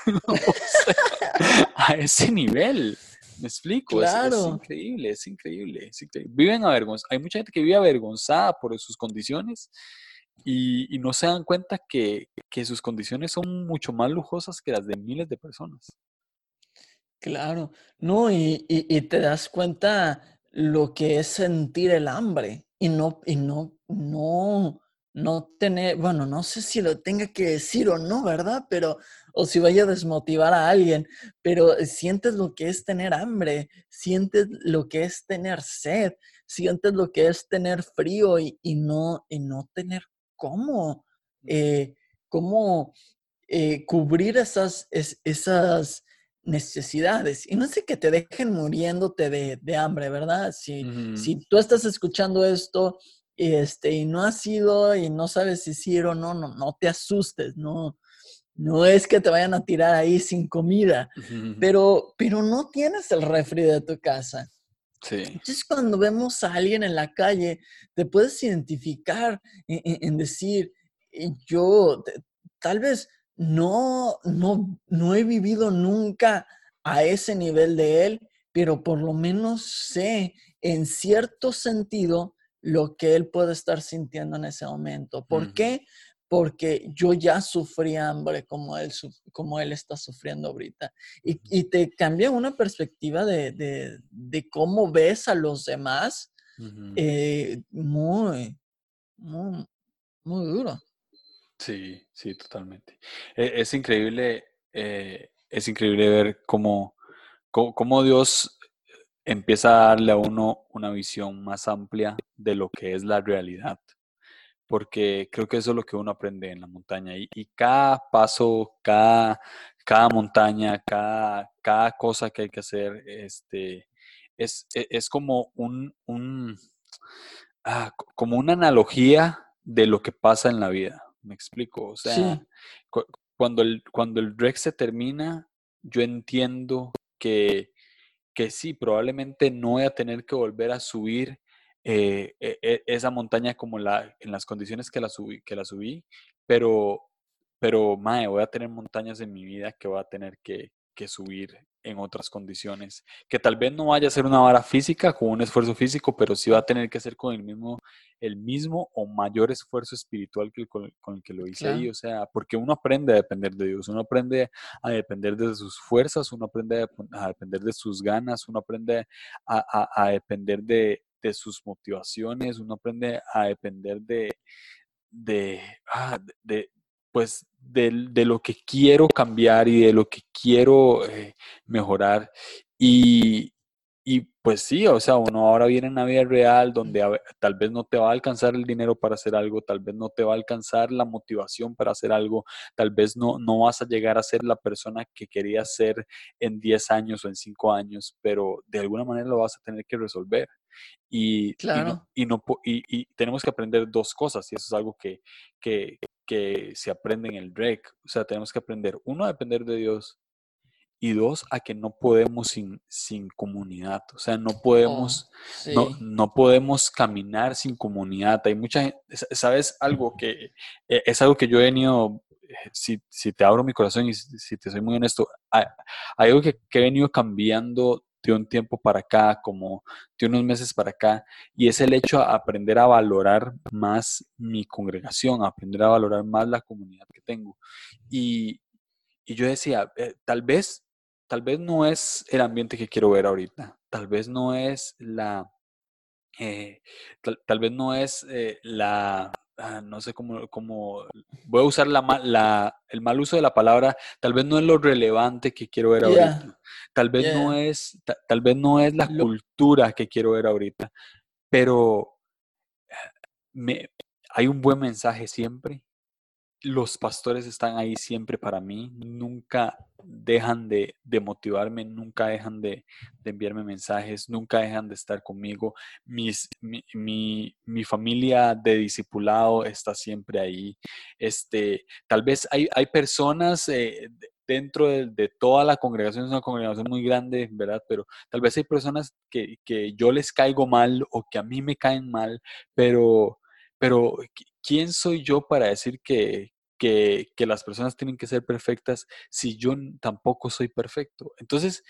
(laughs) a ese nivel. Me explico, es, increíble, es increíble, Viven avergonzados. Hay mucha gente que vive avergonzada por sus condiciones y, no se dan cuenta que, sus condiciones son mucho más lujosas que las de miles de personas.
Claro, no, y, y, te das cuenta lo que es sentir el hambre y no, y no, no, no tener, bueno, no sé si lo tenga que decir o no, ¿verdad? Pero, o si vaya a desmotivar a alguien, pero sientes lo que es tener hambre, sientes lo que es tener sed, sientes lo que es tener frío y, no, y no tener cómo, eh, cómo eh, cubrir esas, esas necesidades. Y no sé que te dejen muriéndote de, hambre, ¿verdad? Si, si tú estás escuchando esto este, y no has sido y no sabes si sí o no, no, no te asustes, no, no es que te vayan a tirar ahí sin comida, pero, pero no tienes el refri de tu casa.
Sí.
Entonces cuando vemos a alguien en la calle, te puedes identificar en, decir, yo tal vez no, no, no he vivido nunca a ese nivel de él, pero por lo menos sé en cierto sentido lo que él puede estar sintiendo en ese momento. ¿Por qué? Porque yo ya sufrí hambre como él, como él está sufriendo ahorita. Y, te cambia una perspectiva de, cómo ves a los demás eh, muy, muy, muy duro.
Sí, sí, totalmente. E, es, increíble, eh, es increíble ver cómo, cómo Dios empieza a darle a uno una visión más amplia de lo que es la realidad. Porque creo que eso es lo que uno aprende en la montaña. Y, cada paso, cada, cada montaña, cada, cada cosa que hay que hacer, este, es, e, es como un, un ah, como una analogía de lo que pasa en la vida. ¿Me explico? O sea, cuando, el, cuando el Rex se termina, yo entiendo que que sí, probablemente no voy a tener que volver a subir eh, e, e, esa montaña como la, en las condiciones que la subí, que la subí pero, pero, mae, voy a tener montañas en mi vida que voy a tener que, que subir en otras condiciones, que tal vez no vaya a ser una vara física con un esfuerzo físico, pero sí va a tener que ser con el mismo, el mismo o mayor esfuerzo espiritual que con, el que lo hice ahí, o sea, porque uno aprende a depender de Dios, uno aprende a depender de sus fuerzas, uno aprende a, depender de sus ganas, uno aprende a, depender de, sus motivaciones, uno aprende a depender de, de, ah, de, pues de, de, lo que quiero cambiar y de lo que quiero eh, mejorar. Y, y, pues sí, o sea, uno ahora viene en la vida real donde tal vez no te va a alcanzar el dinero para hacer algo, tal vez no te va a alcanzar la motivación para hacer algo, tal vez no, no vas a llegar a ser la persona que querías ser en 10 años o en 5 años, pero de alguna manera lo vas a tener que resolver. Y,
claro.
y, no, y, y, tenemos que aprender dos cosas, y eso es algo que, que, que se aprende en el REC. O sea, tenemos que aprender, uno, a depender de Dios, y dos, a que no podemos sin, sin comunidad. O sea, no podemos, oh, no, no, podemos caminar sin comunidad. Hay mucha gente, ¿sabes? Algo que e, es algo que yo he venido, eh, si, si te abro mi corazón y si, te soy muy honesto, hay, algo que, que, he venido cambiando de un tiempo para acá, como de unos meses para acá, y es el hecho de aprender a valorar más mi congregación, aprender a valorar más la comunidad que tengo. Y, y yo decía, eh, tal vez, tal vez no es el ambiente que quiero ver ahorita, tal vez no es la, eh, tal, vez no es eh, la, Ah, no sé cómo, cómo, voy a usar la, la, el mal uso de la palabra, tal vez no es lo relevante que quiero ver ahorita, tal vez no es, tal vez no es la cultura que quiero ver ahorita, pero me, hay un buen mensaje siempre los pastores están ahí siempre para mí, nunca dejan de, motivarme, nunca dejan de, enviarme mensajes, nunca dejan de estar conmigo. Mis, mi, familia de discipulado está siempre ahí. Este, tal vez hay, hay personas eh, dentro de, toda la congregación, es una congregación muy grande, ¿verdad? Pero tal vez hay personas que, que yo les caigo mal o que a mí me caen mal, pero pero ¿quién soy yo para decir que, que, las personas tienen que ser perfectas si yo tampoco soy perfecto? Entonces,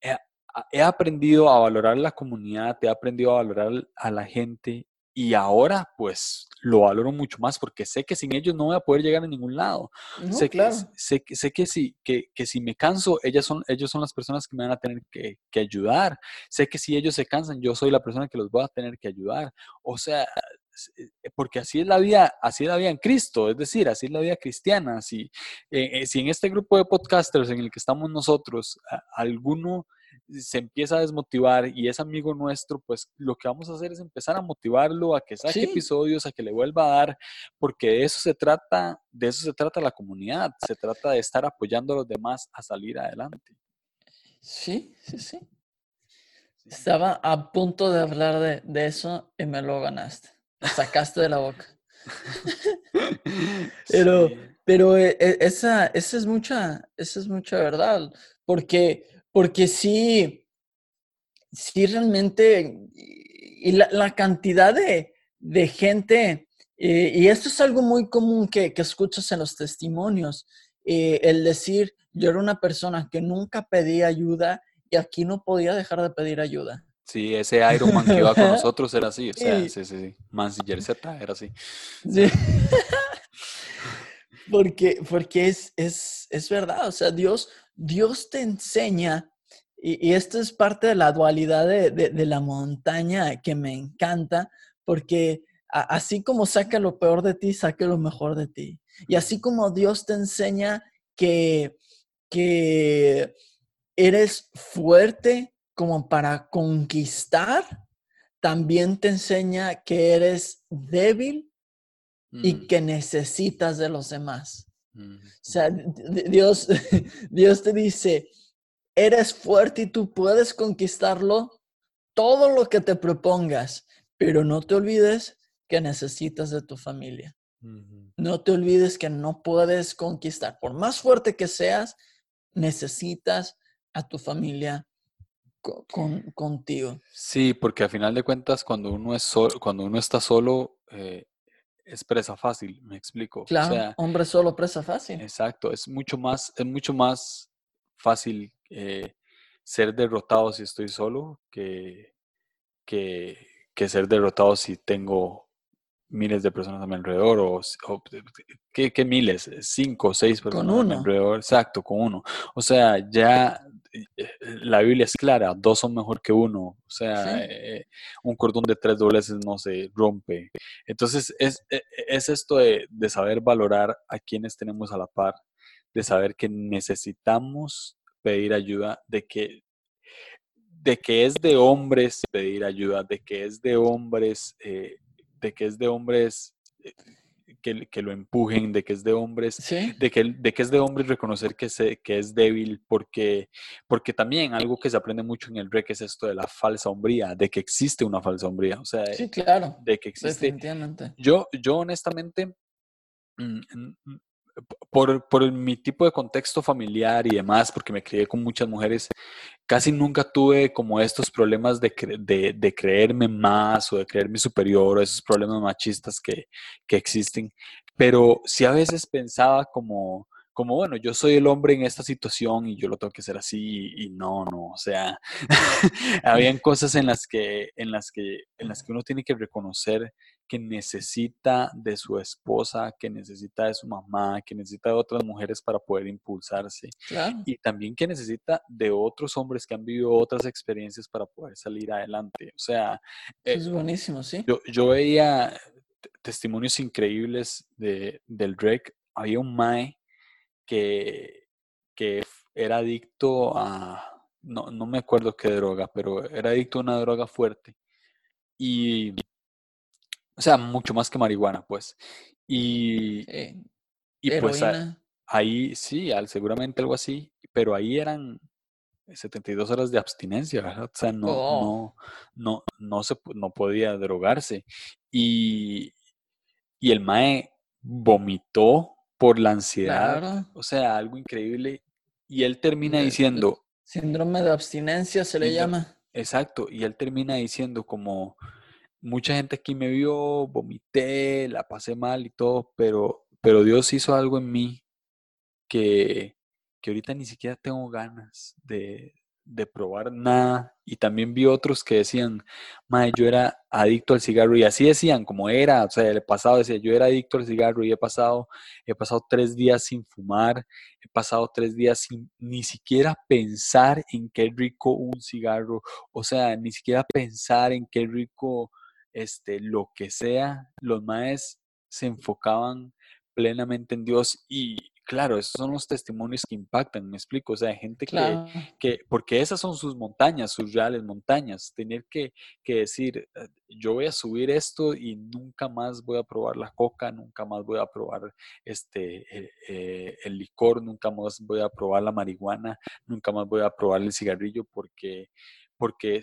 he, aprendido a valorar la comunidad, he aprendido a valorar a la gente y ahora pues lo valoro mucho más porque sé que sin ellos no voy a poder llegar a ningún lado. sé, que, sé, sé, que, si, que, que, si me canso, ellas son, ellos son las personas que me van a tener que, que, ayudar. Sé que si ellos se cansan, yo soy la persona que los voy a tener que ayudar. O sea, porque así es la vida, así es la vida en Cristo, es decir, así es la vida cristiana. Si, eh, eh, si en este grupo de podcasters en el que estamos nosotros, alguno se empieza a desmotivar y es amigo nuestro, pues lo que vamos a hacer es empezar a motivarlo a que saque episodios, a que le vuelva a dar, porque de eso se trata, de eso se trata la comunidad, se trata de estar apoyando a los demás a salir adelante.
Sí, sí, sí. Estaba a punto de hablar de, de eso y me lo ganaste sacaste de la boca. (laughs) pero, pero eh, eh, esa, esa, es mucha, esa es mucha verdad, porque, porque sí, sí realmente, y la, cantidad de, de gente, eh, y esto es algo muy común que, que escuchas en los testimonios, el decir, yo era una persona que nunca pedía ayuda y aquí no podía dejar de pedir ayuda.
Sí, ese Iron Man que iba con (laughs) nosotros era así, o sea, sí, sí, sí. Mansinger Z era así. Sí. (laughs)
porque porque es, es, es, verdad, o sea, Dios, Dios te enseña, y, esto es parte de la dualidad de, de, la montaña que me encanta, porque así como saca lo peor de ti, saca lo mejor de ti. Y así como Dios te enseña que, que eres fuerte, como para conquistar, también te enseña que eres débil y mm. que necesitas de los demás. O sea, Dios, (laughs) Dios te dice, eres fuerte y tú puedes conquistarlo todo lo que te propongas, pero no te olvides que necesitas de tu familia. No te olvides que no puedes conquistar. Por más fuerte que seas, necesitas a tu familia con, contigo.
Sí, porque a final de cuentas, cuando uno, es cuando uno está solo, eh, es presa fácil, me explico.
Claro, hombre solo presa fácil.
Exacto, es mucho más, es mucho más fácil eh, ser derrotado si estoy solo que, que, que, ser derrotado si tengo miles de personas a mi alrededor o, ¿qué, miles? Cinco o seis personas a mi alrededor. Exacto, con uno. O sea, ya la Biblia es clara, dos son mejor que uno, o sea, eh, un cordón de tres dobleces no se rompe. Entonces, es, e, es esto de, de, saber valorar a quienes tenemos a la par, de saber que necesitamos pedir ayuda, de que, de que es de hombres pedir ayuda, de que es de hombres, eh, de que es de hombres que, lo empujen, de que es de hombres, de, que, de que es de hombres reconocer que, se, que es débil, porque, porque también algo que se aprende mucho en el REC es esto de la falsa hombría, de que existe una falsa hombría, o sea,
sí, claro,
de que existe. Yo, yo honestamente, mm, por, por, mi tipo de contexto familiar y demás, porque me crié con muchas mujeres, casi nunca tuve como estos problemas de, de, de creerme más o de creerme superior o esos problemas machistas que, que existen. Pero sí a veces pensaba como, como, bueno, yo soy el hombre en esta situación y yo lo tengo que hacer así y, no, no, o sea, (laughs) habían (laughs) cosas en las que, en las que, en las que uno tiene que reconocer que necesita de su esposa, que necesita de su mamá, que necesita de otras mujeres para poder impulsarse. Y también que necesita de otros hombres que han vivido otras experiencias para poder salir adelante. O sea...
es eh, buenísimo, sí.
Yo, veía testimonios increíbles de, del REC. Había un Mae que, que era adicto a... No, no me acuerdo qué droga, pero era adicto a una droga fuerte. Y o sea, mucho más que marihuana, pues. Y, y pues ahí sí, seguramente algo así, pero ahí eran 72 horas de abstinencia, ¿verdad? O sea, no, oh. no, no, no, se, no podía drogarse. Y, y el Mae vomitó por la ansiedad. O sea, algo increíble. Y él termina diciendo...
Síndrome de abstinencia se le llama.
Exacto. Y él termina diciendo como, mucha gente aquí me vio, vomité, la pasé mal y todo, pero, pero Dios hizo algo en mí que, que ahorita ni siquiera tengo ganas de, de probar nada. Y también vi otros que decían, madre, yo era adicto al cigarro. Y así decían, como era, o sea, el pasado decía, yo era adicto al cigarro y he pasado, he pasado tres días sin fumar, he pasado tres días sin ni siquiera pensar en qué rico un cigarro, o sea, ni siquiera pensar en qué rico este, lo que sea, los maes se enfocaban plenamente en Dios y claro, esos son los testimonios que impactan, me explico, o sea, gente que, que, porque esas son sus montañas, sus reales montañas, tener que, que, decir, eh, yo voy a subir esto y nunca más voy a probar la coca, nunca más voy a probar este, eh, eh, el licor, nunca más voy a probar la marihuana, nunca más voy a probar el cigarrillo porque porque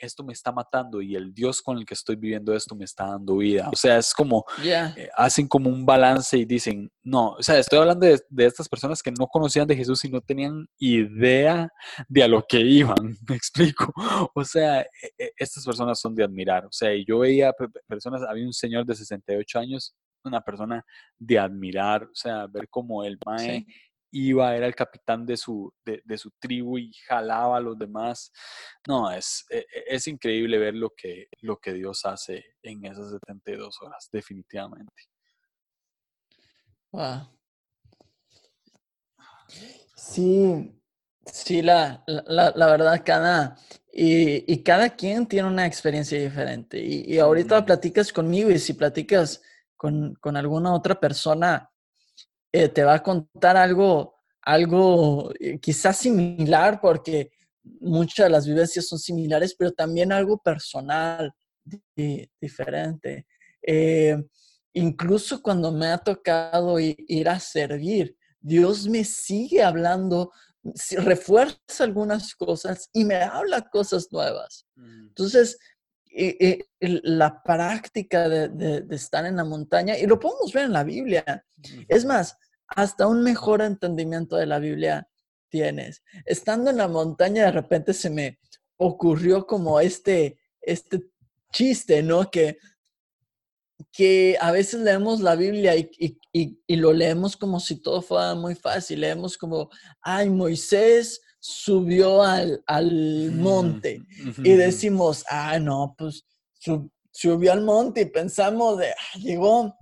esto me está matando y el Dios con el que estoy viviendo esto me está dando vida. O sea, es como, eh, hacen como un balance y dicen, no, o sea, estoy hablando de, estas personas que no conocían de Jesús y no tenían idea de a lo que iban, (laughs) me explico. O sea, e, e, estas personas son de admirar. O sea, yo veía personas, había un señor de 68 años, una persona de admirar, o sea, ver cómo el mae iba, era el capitán de su, de, su tribu y jalaba a los demás. No, es, e, e, es, increíble ver lo que, lo que Dios hace en esas 72 horas, definitivamente.
Sí, sí, la, la, verdad, cada, y, cada quien tiene una experiencia diferente. Y, ahorita platicas conmigo y si platicas con, con alguna otra persona, eh, te va a contar algo, algo eh, quizás similar, porque muchas de las vivencias son similares, pero también algo personal diferente. Eh, incluso cuando me ha tocado ir a servir, Dios me sigue hablando, refuerza algunas cosas y me habla cosas nuevas. Mm. Entonces, la práctica de, estar en la montaña, y lo podemos ver en la Biblia. Es más, hasta un mejor entendimiento de la Biblia tienes. Estando en la montaña, de repente se me ocurrió como este, este chiste, ¿no? Que que a veces leemos la Biblia y, y, lo leemos como si todo fuera muy fácil. Leemos como, ay, Moisés subió al, al monte y decimos, ah, no, pues subió al monte y pensamos de, ah, llegó,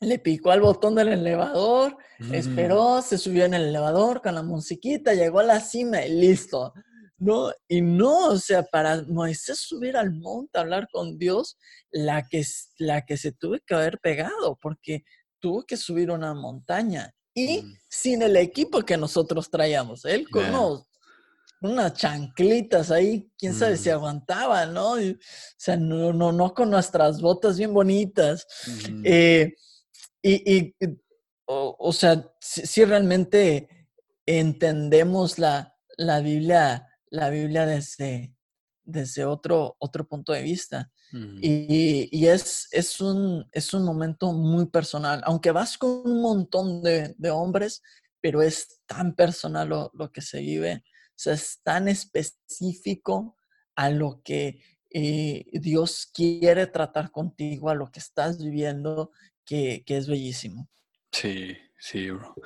le picó al botón del elevador, esperó, se subió en el elevador con la musiquita, llegó a la cima y listo. No, y no, o sea, para Moisés subir al monte a hablar con Dios, la que, la que se tuvo que haber pegado, porque tuvo que subir una montaña y mm. sin el equipo que nosotros traíamos. Él con unas chanclitas ahí, quién sabe si aguantaba, ¿no? o sea, no, no, no con nuestras botas bien bonitas. Eh, y, o, sea, si, realmente entendemos la, la Biblia la Biblia desde, desde otro, otro punto de vista. Y, es, es, un, es un momento muy personal, aunque vas con un montón de, hombres, pero es tan personal lo, que se vive, o sea, es tan específico a lo que eh, Dios quiere tratar contigo, a lo que estás viviendo, que, es bellísimo.
Sí, sí, bro.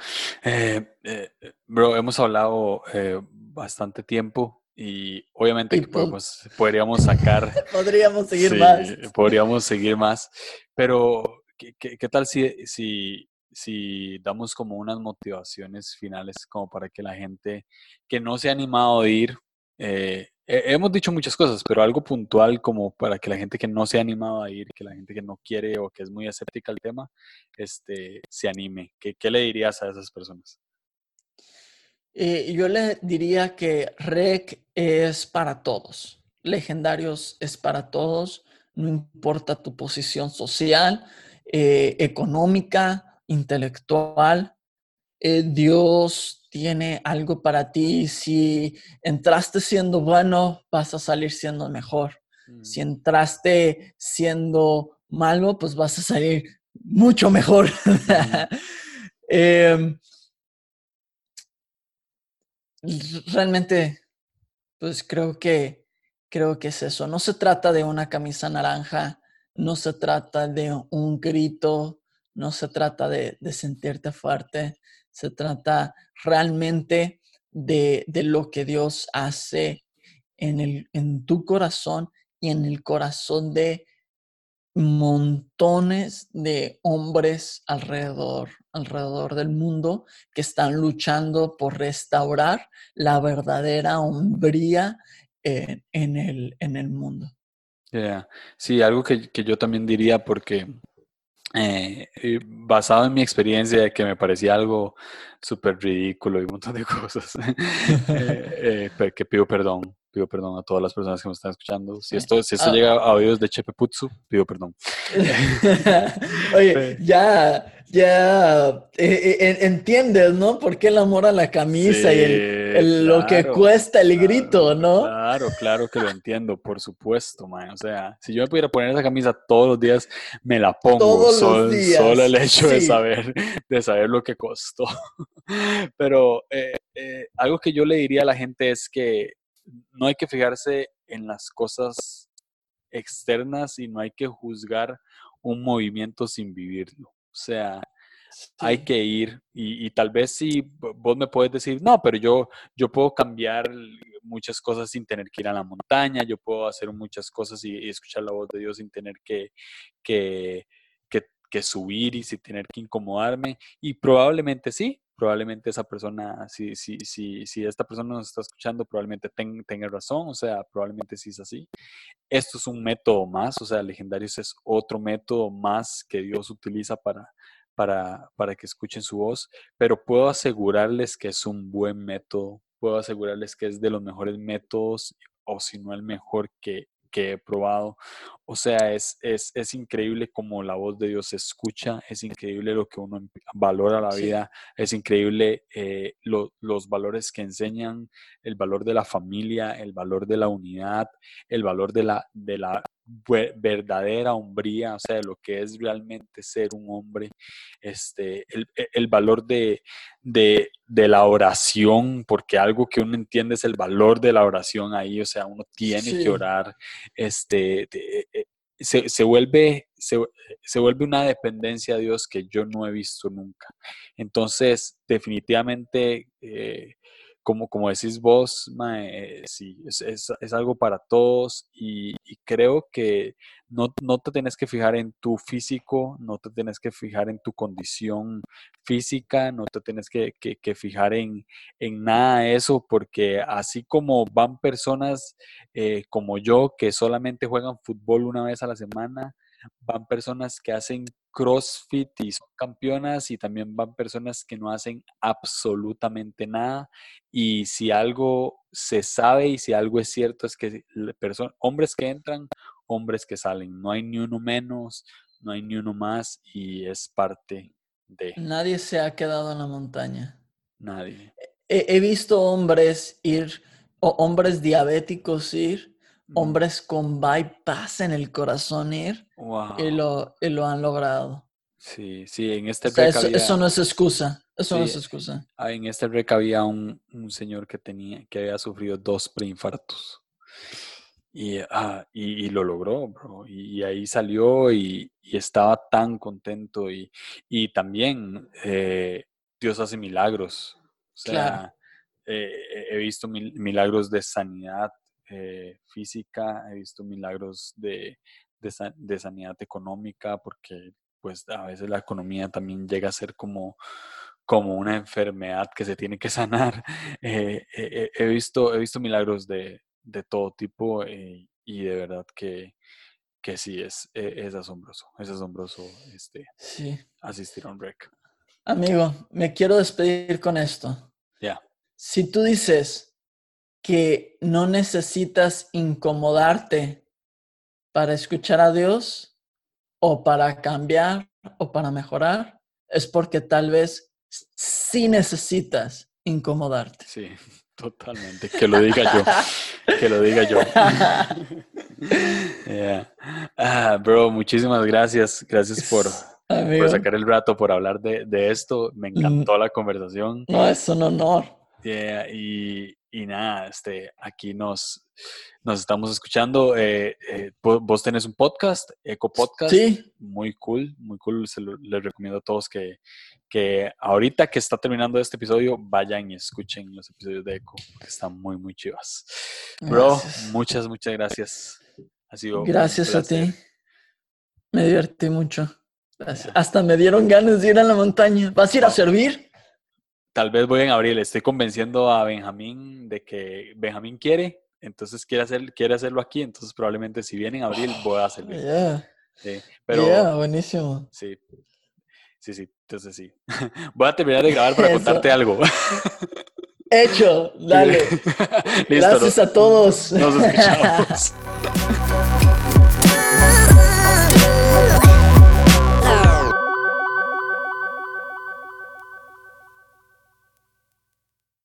Eh, eh, bro, hemos hablado bastante tiempo y obviamente podríamos sacar... (laughs)
podríamos seguir más.
Podríamos seguir más, pero ¿qué, qué, tal si, si, si, damos como unas motivaciones finales como para que la gente que no se ha animado a ir, eh, hemos dicho muchas cosas, pero algo puntual como para que la gente que no se ha animado a ir, que la gente que no quiere o que es muy escéptica al tema, este, se anime. ¿Qué, qué le dirías a esas personas?
Eh, yo le diría que REC es para todos. Legendarios es para todos, no importa tu posición social, eh, económica, intelectual. Eh, Dios tiene algo para ti. Si entraste siendo bueno, vas a salir siendo mejor. Si mm. entraste siendo malo, pues vas a salir mucho mejor. (laughs) eh, realmente, pues creo que, creo que es eso. No se trata de una camisa naranja, no se trata de un grito, no se trata de, sentirte fuerte, se trata realmente de, de, lo que Dios hace en, el, en tu corazón y en el corazón de montones de hombres alrededor, alrededor del mundo que están luchando por restaurar la verdadera hombría en, el, en el mundo.
Sí, algo que, yo también diría porque eh, eh, basado en mi experiencia que me parecía algo súper ridículo y un montón de (laughs) cosas, (laughs) eh, que pido perdón pido perdón a todas las personas que me están escuchando. Si esto, si esto ah. llega a oídos de Chepe Putsu, pido perdón. (laughs)
Oye, ya, ya eh, eh, entiendes, ¿no? ¿Por qué el amor a la camisa y el, lo que cuesta el grito, ¿no?
Claro, claro que lo entiendo, por supuesto, man. O sea, si yo me pudiera poner esa camisa todos los días, me la pongo. Todos los días. Solo el hecho de saber, de saber lo que costó. (laughs) Pero eh, algo que yo le diría a la gente es que no hay que fijarse en las cosas externas y no hay que juzgar un movimiento sin vivirlo. O sea, hay que ir y, tal vez si vos me puedes decir, no, pero yo, yo puedo cambiar muchas cosas sin tener que ir a la montaña, yo puedo hacer muchas cosas y, escuchar la voz de Dios sin tener que, que, que subir y sin tener que incomodarme. Y probablemente sí, probablemente esa persona, si, si, si, si esta persona nos está escuchando, probablemente tenga razón, o sea, probablemente sí es así. Esto es un método más, o sea, Legendarios es otro método más que Dios utiliza para, para, para que escuchen su voz, pero puedo asegurarles que es un buen método, puedo asegurarles que es de los mejores métodos o si no el mejor que, que he probado. O sea, es, es, es, increíble como la voz de Dios se escucha, es increíble lo que uno valora la vida, es increíble eh, los valores que enseñan, el valor de la familia, el valor de la unidad, el valor de la, de la verdadera hombría, o sea, lo que es realmente ser un hombre, este, el, e, valor de, de, la oración, porque algo que uno entiende es el valor de la oración ahí, o sea, uno tiene que orar, este, e, e, se, vuelve, se, vuelve una dependencia a Dios que yo no he visto nunca. Entonces, definitivamente, eh, como, como decís vos, sí, es, algo para todos y, creo que no, te tienes que fijar en tu físico, no te tienes que fijar en tu condición física, no te tienes que, fijar en, nada de eso, porque así como van personas eh, como yo que solamente juegan fútbol una vez a la semana, van personas que hacen CrossFit y son campeonas y también van personas que no hacen absolutamente nada. Y si algo se sabe y si algo es cierto es que hombres que entran, hombres que salen. No hay ni uno menos, no hay ni uno más y es parte de...
Nadie se ha quedado en la montaña.
Nadie.
He, visto hombres ir, o hombres diabéticos ir hombres con bypass en el corazón ir y, lo, lo han logrado.
Sí, sí, en este
eso, no es excusa, eso no es excusa.
Ah, en este rec había un, señor que tenía, que había sufrido dos preinfartos. Y, ah, y, lo logró, bro. Y, ahí salió y, estaba tan contento. Y, también eh, Dios hace milagros. O sea, eh, he visto milagros de sanidad eh, física, he visto milagros de, de, sanidad económica, porque pues a veces la economía también llega a ser como, como una enfermedad que se tiene que sanar. (laughs) Eh, eh, he, visto, he visto milagros de, de todo tipo y de verdad que, que sí, es, e, es, asombroso, es asombroso este, asistir a un rec.
Amigo, me quiero despedir con esto.
Ya.
Si tú dices, que no necesitas incomodarte para escuchar a Dios o para cambiar o para mejorar, es porque tal vez sí necesitas incomodarte.
Sí, (laughs) totalmente. Que lo diga yo. que lo diga yo. (laughs) Ah, bro, muchísimas gracias. Gracias por, sacar el rato, por hablar de, de esto. Me mm. encantó la conversación.
No, es un honor.
y, y nada, este, aquí nos, nos estamos escuchando. Eh, eh, vos tenés un podcast, Eco Podcast.
Sí.
Muy cool, muy cool. Se les recomiendo a todos que, que ahorita que está terminando este episodio, vayan y escuchen los episodios de Eco, que están muy, muy chivas. Bro, muchas, muchas gracias. Ha sido
gracias a ti. Me divertí mucho. Hasta me dieron ganas de ir a la montaña. ¿Vas a ir a servir?
Tal vez voy en abril, estoy convenciendo a Benjamín de que Benjamín quiere, entonces quiere, hacer, quiere hacerlo aquí, entonces probablemente si viene en abril (sighs) voy a hacerlo.
Yeah. Sí, pero, buenísimo.
Sí, sí, sí, entonces sí. (laughs) Voy a terminar de grabar para (laughs) contarte algo.
Hecho, (laughs) dale. Gracias a todos.
Nos escuchamos.